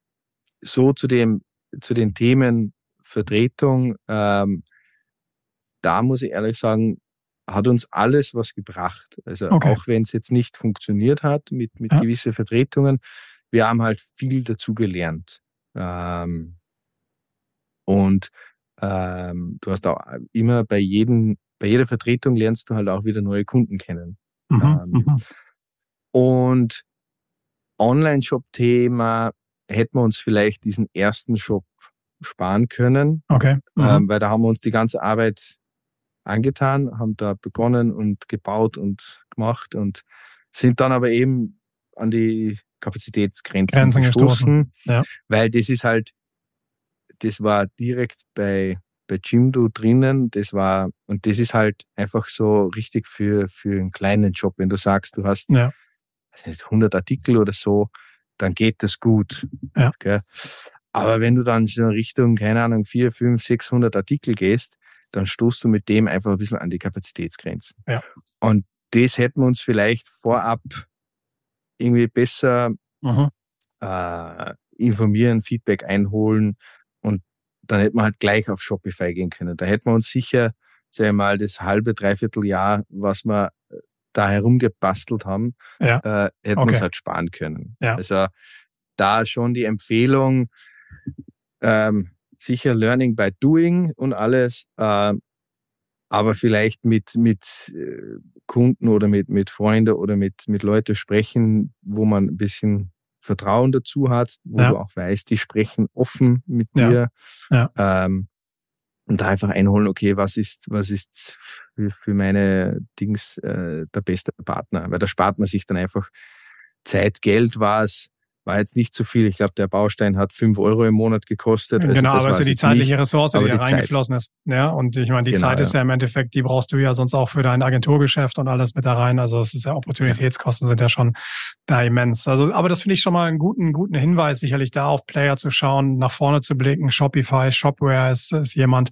Speaker 2: so zu dem, zu den Themen Vertretung, ähm, da muss ich ehrlich sagen, hat uns alles was gebracht. Also okay. auch wenn es jetzt nicht funktioniert hat mit, mit ja. gewissen Vertretungen, wir haben halt viel dazu gelernt. Ähm, und ähm, du hast auch immer bei jedem, bei jeder Vertretung lernst du halt auch wieder neue Kunden kennen. Mhm, ähm, mhm. Und Online-Shop-Thema hätten wir uns vielleicht diesen ersten Shop sparen können.
Speaker 1: Okay.
Speaker 2: Mhm. Ähm, weil da haben wir uns die ganze Arbeit angetan, haben da begonnen und gebaut und gemacht und sind dann aber eben an die Kapazitätsgrenzen
Speaker 1: Grenzen gestoßen, ja.
Speaker 2: weil das ist halt, das war direkt bei bei Jimdo drinnen, das war, und das ist halt einfach so richtig für, für einen kleinen Job. Wenn du sagst, du hast ja. 100 Artikel oder so, dann geht das gut. Ja. Aber wenn du dann so Richtung, keine Ahnung, 4, 5, 600 Artikel gehst, dann stoßt du mit dem einfach ein bisschen an die Kapazitätsgrenzen.
Speaker 1: Ja.
Speaker 2: Und das hätten wir uns vielleicht vorab irgendwie besser mhm. äh, informieren, Feedback einholen und dann hätten wir halt gleich auf Shopify gehen können. Da hätten wir uns sicher, sag ich mal, das halbe, dreiviertel Jahr, was wir da herumgebastelt haben, ja. äh, hätten okay. wir uns halt sparen können. Ja. Also da schon die Empfehlung, ähm, sicher Learning by Doing und alles, äh, aber vielleicht mit, mit äh, Kunden oder mit, mit Freunden oder mit, mit Leuten sprechen, wo man ein bisschen Vertrauen dazu hat, wo ja. du auch weißt, die sprechen offen mit dir. Ja. Ja. Ähm, und da einfach einholen, okay, was ist, was ist für, für meine Dings äh, der beste Partner? Weil da spart man sich dann einfach Zeit, Geld, was war jetzt nicht zu so viel. Ich glaube, der Baustein hat fünf Euro im Monat gekostet.
Speaker 1: Also genau, aber es ist ja die zeitliche nicht, Ressource, die da reingeflossen ist. Ja, und ich meine, die genau, Zeit ist ja. ja im Endeffekt, die brauchst du ja sonst auch für dein Agenturgeschäft und alles mit da rein. Also es ist ja Opportunitätskosten sind ja schon da immens. Also, aber das finde ich schon mal einen guten, guten Hinweis, sicherlich da auf Player zu schauen, nach vorne zu blicken. Shopify, Shopware ist, ist jemand.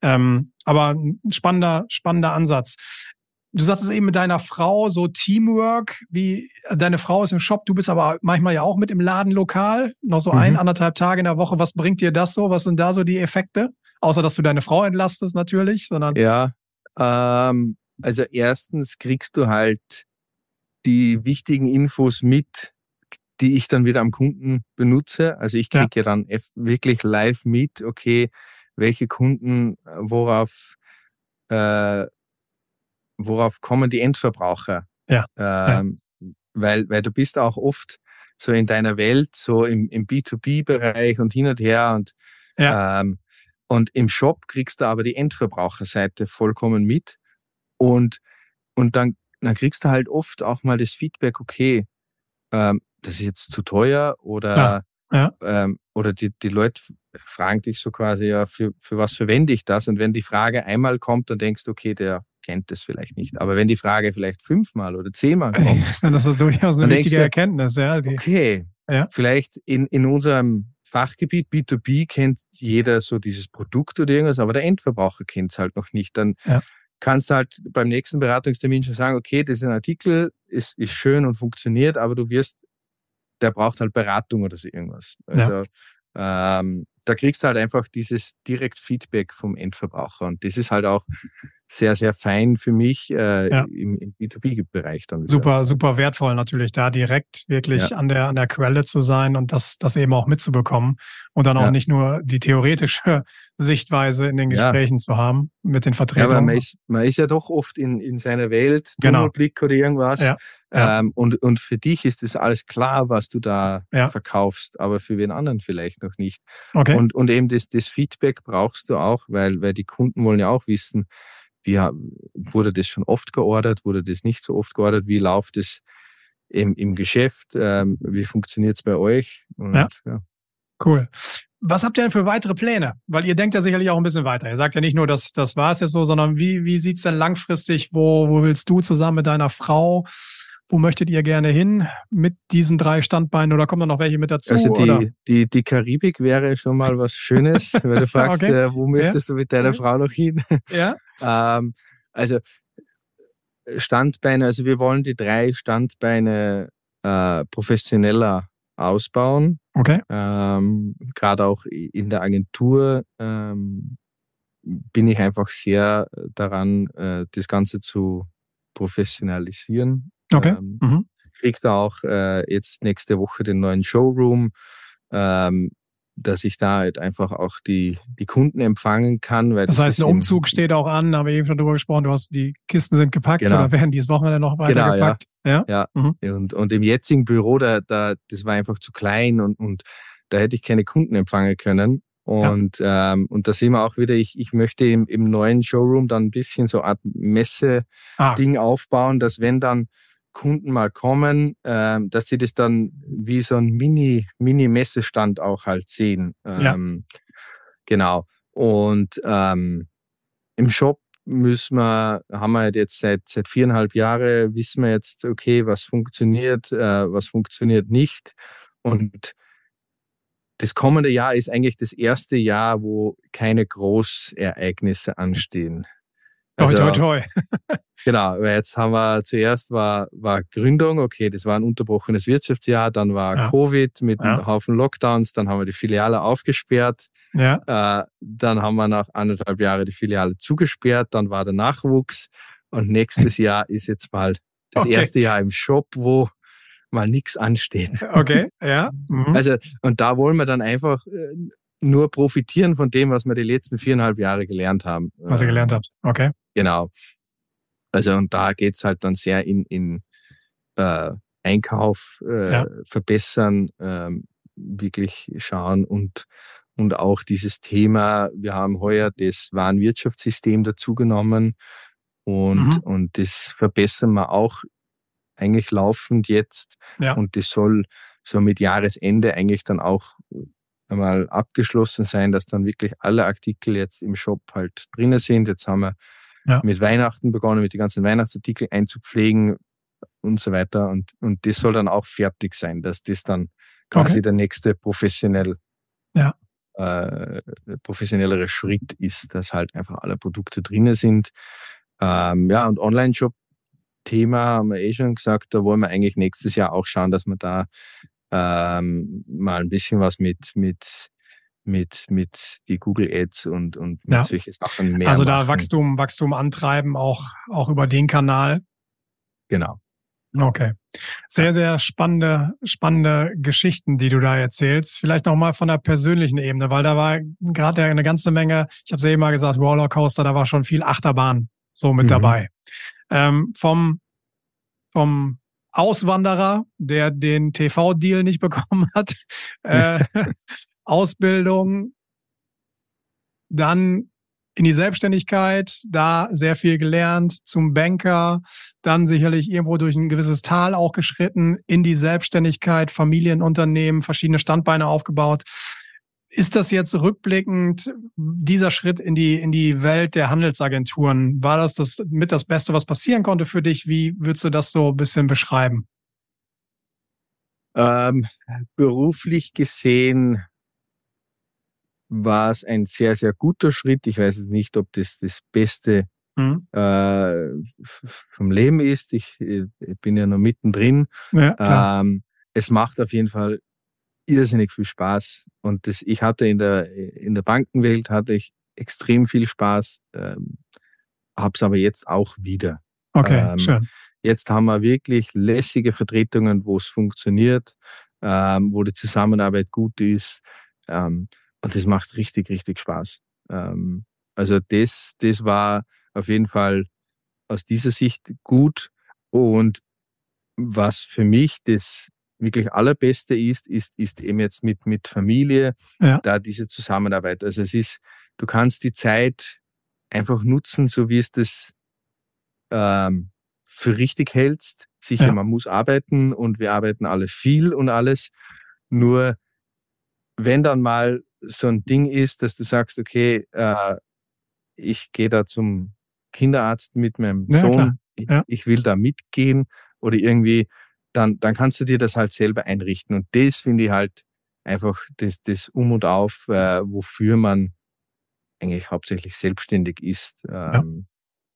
Speaker 1: Ähm, aber ein spannender, spannender Ansatz. Du sagtest eben mit deiner Frau so Teamwork, wie deine Frau ist im Shop, du bist aber manchmal ja auch mit im Ladenlokal, noch so mhm. ein, anderthalb Tage in der Woche. Was bringt dir das so? Was sind da so die Effekte? Außer, dass du deine Frau entlastest natürlich, sondern.
Speaker 2: Ja, ähm, also erstens kriegst du halt die wichtigen Infos mit, die ich dann wieder am Kunden benutze. Also ich kriege ja. dann wirklich live mit, okay, welche Kunden worauf äh, worauf kommen die Endverbraucher?
Speaker 1: Ja.
Speaker 2: Ähm, ja. Weil, weil du bist auch oft so in deiner Welt, so im, im B2B-Bereich und hin und her und, ja. ähm, und im Shop kriegst du aber die Endverbraucherseite vollkommen mit und, und dann, dann kriegst du halt oft auch mal das Feedback, okay, ähm, das ist jetzt zu teuer oder, ja. Ja. Ähm, oder die, die Leute fragen dich so quasi, ja, für, für was verwende ich das? Und wenn die Frage einmal kommt, dann denkst du, okay, der kennt das vielleicht nicht. Aber wenn die Frage vielleicht fünfmal oder zehnmal kommt,
Speaker 1: dann ist das durchaus eine wichtige du, Erkenntnis. Ja,
Speaker 2: die, okay, ja. vielleicht in, in unserem Fachgebiet B2B kennt jeder so dieses Produkt oder irgendwas, aber der Endverbraucher kennt es halt noch nicht. Dann, ja. kannst du halt beim nächsten Beratungstermin schon sagen, okay, das ist ein Artikel, ist, ist schön und funktioniert, aber du wirst, der braucht halt Beratung oder so irgendwas. Also ja. ähm, da kriegst du halt einfach dieses direkt Feedback vom Endverbraucher. Und das ist halt auch sehr, sehr fein für mich äh, ja. im, im B2B-Bereich dann.
Speaker 1: Super, super wertvoll natürlich, da direkt wirklich ja. an der an der Quelle zu sein und das, das eben auch mitzubekommen und dann auch ja. nicht nur die theoretische Sichtweise in den Gesprächen zu haben mit den Vertretern. Ja, aber
Speaker 2: man ist, man ist ja doch oft in, in seiner Welt, genau. Blick oder irgendwas. Ja. Ähm, und, und für dich ist das alles klar, was du da ja. verkaufst, aber für wen anderen vielleicht noch nicht. Okay. Und, und eben das, das Feedback brauchst du auch, weil, weil die Kunden wollen ja auch wissen, wie wurde das schon oft geordert, wurde das nicht so oft geordert, wie läuft es im, im Geschäft, ähm, wie funktioniert es bei euch?
Speaker 1: Und, ja. ja. Cool. Was habt ihr denn für weitere Pläne? Weil ihr denkt ja sicherlich auch ein bisschen weiter. Ihr sagt ja nicht nur, dass das war es jetzt so, sondern wie, wie sieht es denn langfristig? Wo, wo willst du zusammen mit deiner Frau wo möchtet ihr gerne hin mit diesen drei Standbeinen oder kommen da noch welche mit dazu?
Speaker 2: Also die, die, die Karibik wäre schon mal was Schönes, weil du fragst, okay. äh, wo möchtest ja. du mit deiner Frau noch hin? Ja. ähm, also Standbeine, also wir wollen die drei Standbeine äh, professioneller ausbauen. Okay. Ähm, Gerade auch in der Agentur ähm, bin ich einfach sehr daran, äh, das Ganze zu professionalisieren. Okay. Ähm, mhm. Kriegt auch äh, jetzt nächste Woche den neuen Showroom, ähm, dass ich da halt einfach auch die, die Kunden empfangen kann.
Speaker 1: Weil das, das heißt, ein Umzug steht auch an, haben wir eben schon drüber gesprochen, du hast, die Kisten sind gepackt genau. oder werden dieses Wochenende noch weiter genau, gepackt?
Speaker 2: Ja. ja. ja. Mhm. Und, und im jetzigen Büro, da, da, das war einfach zu klein und, und da hätte ich keine Kunden empfangen können. Und, ja. ähm, und da sehen wir auch wieder, ich, ich möchte im, im neuen Showroom dann ein bisschen so eine Art Messe-Ding ah. aufbauen, dass wenn dann Kunden mal kommen, äh, dass sie das dann wie so ein Mini, Mini-Messestand auch halt sehen. Ähm, ja. Genau. Und ähm, im Shop müssen wir, haben wir jetzt seit, seit viereinhalb Jahren, wissen wir jetzt, okay, was funktioniert, äh, was funktioniert nicht. Und das kommende Jahr ist eigentlich das erste Jahr, wo keine Großereignisse anstehen.
Speaker 1: Also, toi, toi, toi.
Speaker 2: genau, weil jetzt haben wir zuerst war, war Gründung, okay, das war ein unterbrochenes Wirtschaftsjahr, dann war ja. Covid mit ja. einem Haufen Lockdowns, dann haben wir die Filiale aufgesperrt, ja. Äh, dann haben wir nach anderthalb Jahren die Filiale zugesperrt, dann war der Nachwuchs und nächstes Jahr ist jetzt mal das okay. erste Jahr im Shop, wo mal nichts ansteht.
Speaker 1: Okay, ja.
Speaker 2: Mhm. Also, und da wollen wir dann einfach äh, nur profitieren von dem, was wir die letzten viereinhalb Jahre gelernt haben.
Speaker 1: Was ihr gelernt habt, okay.
Speaker 2: Genau. Also und da geht's halt dann sehr in, in äh, Einkauf äh, ja. verbessern, ähm, wirklich schauen und, und auch dieses Thema, wir haben heuer das Warenwirtschaftssystem dazugenommen und, mhm. und das verbessern wir auch eigentlich laufend jetzt. Ja. Und das soll so mit Jahresende eigentlich dann auch einmal abgeschlossen sein, dass dann wirklich alle Artikel jetzt im Shop halt drinnen sind. Jetzt haben wir ja. mit Weihnachten begonnen, mit den ganzen Weihnachtsartikeln einzupflegen und so weiter. Und, und das soll dann auch fertig sein, dass das dann quasi okay. der nächste professionell, ja. äh, professionellere Schritt ist, dass halt einfach alle Produkte drinnen sind. Ähm, ja, und Online-Shop Thema haben wir eh schon gesagt, da wollen wir eigentlich nächstes Jahr auch schauen, dass wir da ähm, mal ein bisschen was mit, mit, mit, mit die Google Ads und, und ja. solche Sachen
Speaker 1: mehr. Also da machen. Wachstum, Wachstum antreiben, auch, auch über den Kanal.
Speaker 2: Genau.
Speaker 1: Okay. Sehr, sehr spannende, spannende Geschichten, die du da erzählst. Vielleicht nochmal von der persönlichen Ebene, weil da war gerade eine ganze Menge, ich habe es ja eben mal gesagt, Rollercoaster, da war schon viel Achterbahn so mit mhm. dabei. Ähm, vom, vom Auswanderer, der den TV-Deal nicht bekommen hat, äh, Ausbildung, dann in die Selbstständigkeit, da sehr viel gelernt, zum Banker, dann sicherlich irgendwo durch ein gewisses Tal auch geschritten, in die Selbstständigkeit, Familienunternehmen, verschiedene Standbeine aufgebaut. Ist das jetzt rückblickend dieser Schritt in die, in die Welt der Handelsagenturen? War das, das mit das Beste, was passieren konnte für dich? Wie würdest du das so ein bisschen beschreiben?
Speaker 2: Ähm, beruflich gesehen war es ein sehr, sehr guter Schritt. Ich weiß nicht, ob das das beste mhm. äh, vom Leben ist. Ich, ich, bin ja noch mittendrin. Ja, ähm, es macht auf jeden Fall irrsinnig viel Spaß. Und das, ich hatte in der, in der Bankenwelt hatte ich extrem viel Spaß, ähm, habe es aber jetzt auch wieder.
Speaker 1: Okay, ähm, schön.
Speaker 2: Jetzt haben wir wirklich lässige Vertretungen, wo es funktioniert, ähm, wo die Zusammenarbeit gut ist. Ähm, und das macht richtig, richtig Spaß. Ähm, also das, das war auf jeden Fall aus dieser Sicht gut. Und was für mich das wirklich allerbeste ist, ist, ist eben jetzt mit, mit Familie, ja. da diese Zusammenarbeit. Also es ist, du kannst die Zeit einfach nutzen, so wie es das ähm, für richtig hältst. Sicher, ja. man muss arbeiten und wir arbeiten alle viel und alles. Nur wenn dann mal so ein Ding ist, dass du sagst, okay, äh, ich gehe da zum Kinderarzt mit meinem ja, Sohn, ja. ich, will da mitgehen oder irgendwie, dann, dann kannst du dir das halt selber einrichten. Und das finde ich halt einfach das, das Um und Auf, äh, wofür man eigentlich hauptsächlich selbstständig ist, ähm,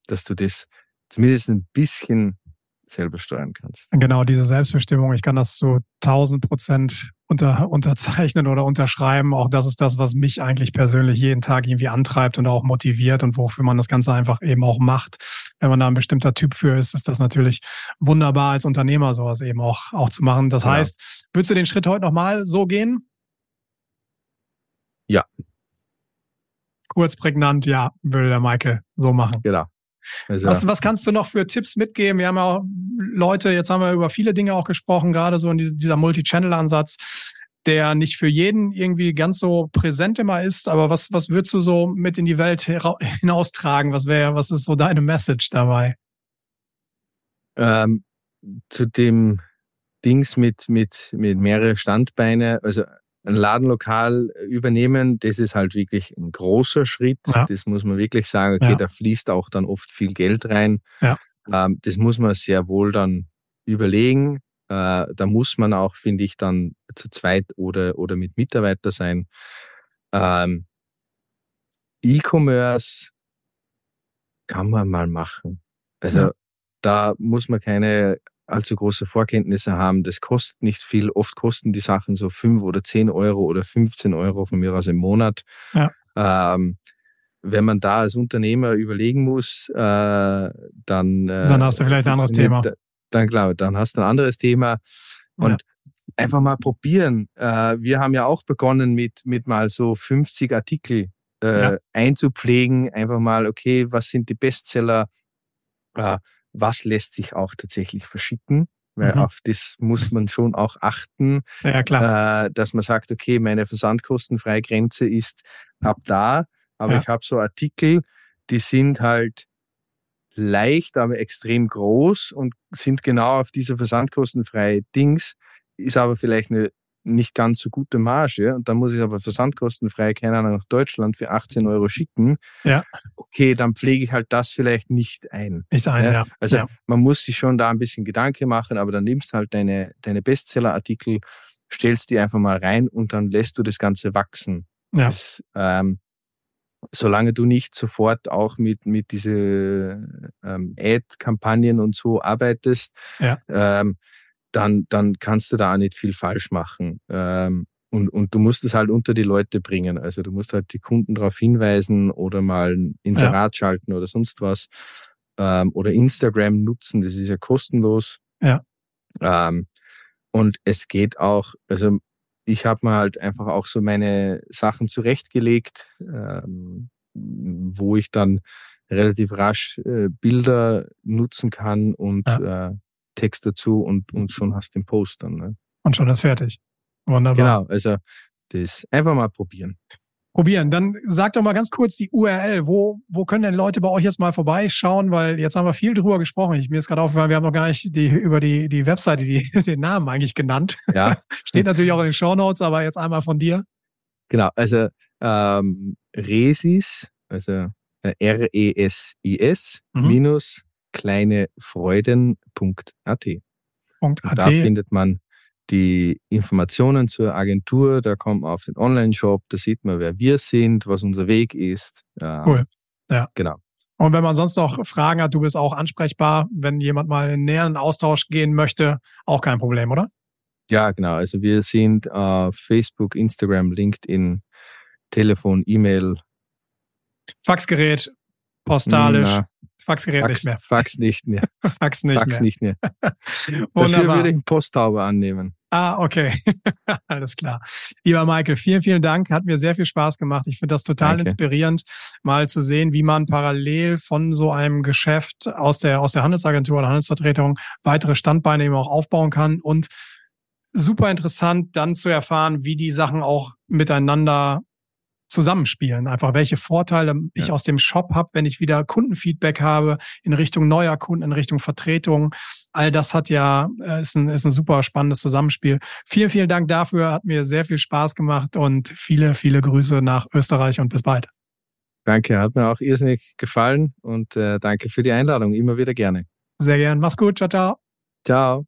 Speaker 2: dass du das zumindest ein bisschen selber steuern kannst.
Speaker 1: Genau, diese Selbstbestimmung, ich kann das zu 1000 Prozent unter, unterzeichnen oder unterschreiben. Auch das ist das, was mich eigentlich persönlich jeden Tag irgendwie antreibt und auch motiviert und wofür man das Ganze einfach eben auch macht. Wenn man da ein bestimmter Typ für ist, ist das natürlich wunderbar als Unternehmer sowas eben auch, auch zu machen. Das ja. heißt, würdest du den Schritt heute nochmal so gehen?
Speaker 2: Ja.
Speaker 1: Kurz prägnant, ja, würde der Michael so machen.
Speaker 2: Genau.
Speaker 1: Also, was, was kannst du noch für Tipps mitgeben? Wir haben ja auch Leute, jetzt haben wir über viele Dinge auch gesprochen, gerade so in dieser Multi-Channel-Ansatz, der nicht für jeden irgendwie ganz so präsent immer ist. Aber was, was würdest du so mit in die Welt hinaustragen? Was wäre, was ist so deine Message dabei?
Speaker 2: Ähm, zu dem Dings mit, mit, mit mehrere Standbeine, also ein Ladenlokal übernehmen, das ist halt wirklich ein großer Schritt. Ja. Das muss man wirklich sagen. Okay, ja. da fließt auch dann oft viel Geld rein. Ja. Ähm, das muss man sehr wohl dann überlegen. Äh, da muss man auch, finde ich, dann zu zweit oder, oder mit Mitarbeiter sein. Ähm, E-Commerce kann man mal machen. Also da muss man keine allzu große Vorkenntnisse haben. Das kostet nicht viel. Oft kosten die Sachen so fünf oder zehn Euro oder 15 Euro von mir aus im Monat. Ja. Ähm, wenn man da als Unternehmer überlegen muss, äh, dann.
Speaker 1: Äh, dann hast du vielleicht ein anderes Thema.
Speaker 2: Dann, klar, dann hast du ein anderes Thema. Und ja. einfach mal probieren. Äh, wir haben ja auch begonnen mit, mit mal so 50 Artikel äh, ja. einzupflegen. Einfach mal, okay, was sind die Bestseller? Was lässt sich auch tatsächlich verschicken. Weil mhm. auf das muss man schon auch achten,
Speaker 1: ja, klar.
Speaker 2: Äh, dass man sagt, okay, meine versandkostenfreie Grenze ist ab da, aber ja. ich habe so Artikel, die sind halt leicht, aber extrem groß und sind genau auf dieser versandkostenfreie Dings, ist aber vielleicht eine nicht ganz so gute Marge und dann muss ich aber versandkostenfrei, keine Ahnung, nach Deutschland für 18 Euro schicken.
Speaker 1: Ja.
Speaker 2: Okay, dann pflege ich halt das vielleicht nicht ein.
Speaker 1: Nicht ein, ja. ja.
Speaker 2: Also
Speaker 1: ja.
Speaker 2: man muss sich schon da ein bisschen Gedanken machen, aber dann nimmst halt deine, deine Bestseller-Artikel, stellst die einfach mal rein und dann lässt du das Ganze wachsen.
Speaker 1: Ja.
Speaker 2: Das, ähm, solange du nicht sofort auch mit, mit diese ähm, Ad-Kampagnen und so arbeitest,
Speaker 1: ja.
Speaker 2: ähm, dann, dann kannst du da auch nicht viel falsch machen. Ähm, und, und du musst es halt unter die Leute bringen. Also du musst halt die Kunden darauf hinweisen oder mal ein Inserat ja. schalten oder sonst was. Ähm, oder Instagram nutzen, das ist ja kostenlos.
Speaker 1: Ja.
Speaker 2: Ähm, und es geht auch, also ich habe mir halt einfach auch so meine Sachen zurechtgelegt, ähm, wo ich dann relativ rasch äh, Bilder nutzen kann und ja. äh, Text dazu und, und schon hast den Post dann. Ne?
Speaker 1: Und schon ist fertig. Wunderbar.
Speaker 2: Genau, also das einfach mal probieren.
Speaker 1: Probieren. Dann sag doch mal ganz kurz die URL. Wo, wo können denn Leute bei euch jetzt mal vorbeischauen? Weil jetzt haben wir viel drüber gesprochen. Ich, mir ist gerade aufgefallen, wir haben noch gar nicht die, über die, die Webseite die, den Namen eigentlich genannt.
Speaker 2: Ja.
Speaker 1: Steht natürlich auch in den Show Notes, aber jetzt einmal von dir.
Speaker 2: Genau, also ähm, Resis, also äh, R-E-S-I-S mhm. minus kleinefreuden.at. Da findet man die Informationen zur Agentur, da kommt man auf den Online-Shop, da sieht man, wer wir sind, was unser Weg ist.
Speaker 1: Cool. Ja.
Speaker 2: Genau.
Speaker 1: Und wenn man sonst noch Fragen hat, du bist auch ansprechbar, wenn jemand mal in näheren Austausch gehen möchte, auch kein Problem, oder?
Speaker 2: Ja, genau. Also wir sind auf Facebook, Instagram, LinkedIn, Telefon, E-Mail.
Speaker 1: Faxgerät, postalisch. Na, Faxgerät
Speaker 2: Fax,
Speaker 1: nicht mehr.
Speaker 2: Fax nicht mehr.
Speaker 1: Fax nicht
Speaker 2: Fax
Speaker 1: mehr.
Speaker 2: nicht mehr. Dafür würde ich einen Posthauber annehmen.
Speaker 1: Ah, okay. Alles klar. Lieber Michael, vielen, vielen Dank. Hat mir sehr viel Spaß gemacht. Ich finde das total Danke. inspirierend, mal zu sehen, wie man parallel von so einem Geschäft aus der, aus der Handelsagentur oder Handelsvertretung weitere Standbeine eben auch aufbauen kann und super interessant dann zu erfahren, wie die Sachen auch miteinander zusammenspielen. Einfach welche Vorteile ja. ich aus dem Shop habe, wenn ich wieder Kundenfeedback habe in Richtung neuer Kunden, in Richtung Vertretung. All das hat ja, äh, ist ein, ist ein super spannendes Zusammenspiel. Vielen, vielen Dank dafür. Hat mir sehr viel Spaß gemacht und viele, viele Grüße nach Österreich und bis bald.
Speaker 2: Danke, hat mir auch irrsinnig gefallen und äh, danke für die Einladung. Immer wieder gerne.
Speaker 1: Sehr gern. Mach's gut. Ciao, ciao.
Speaker 2: Ciao.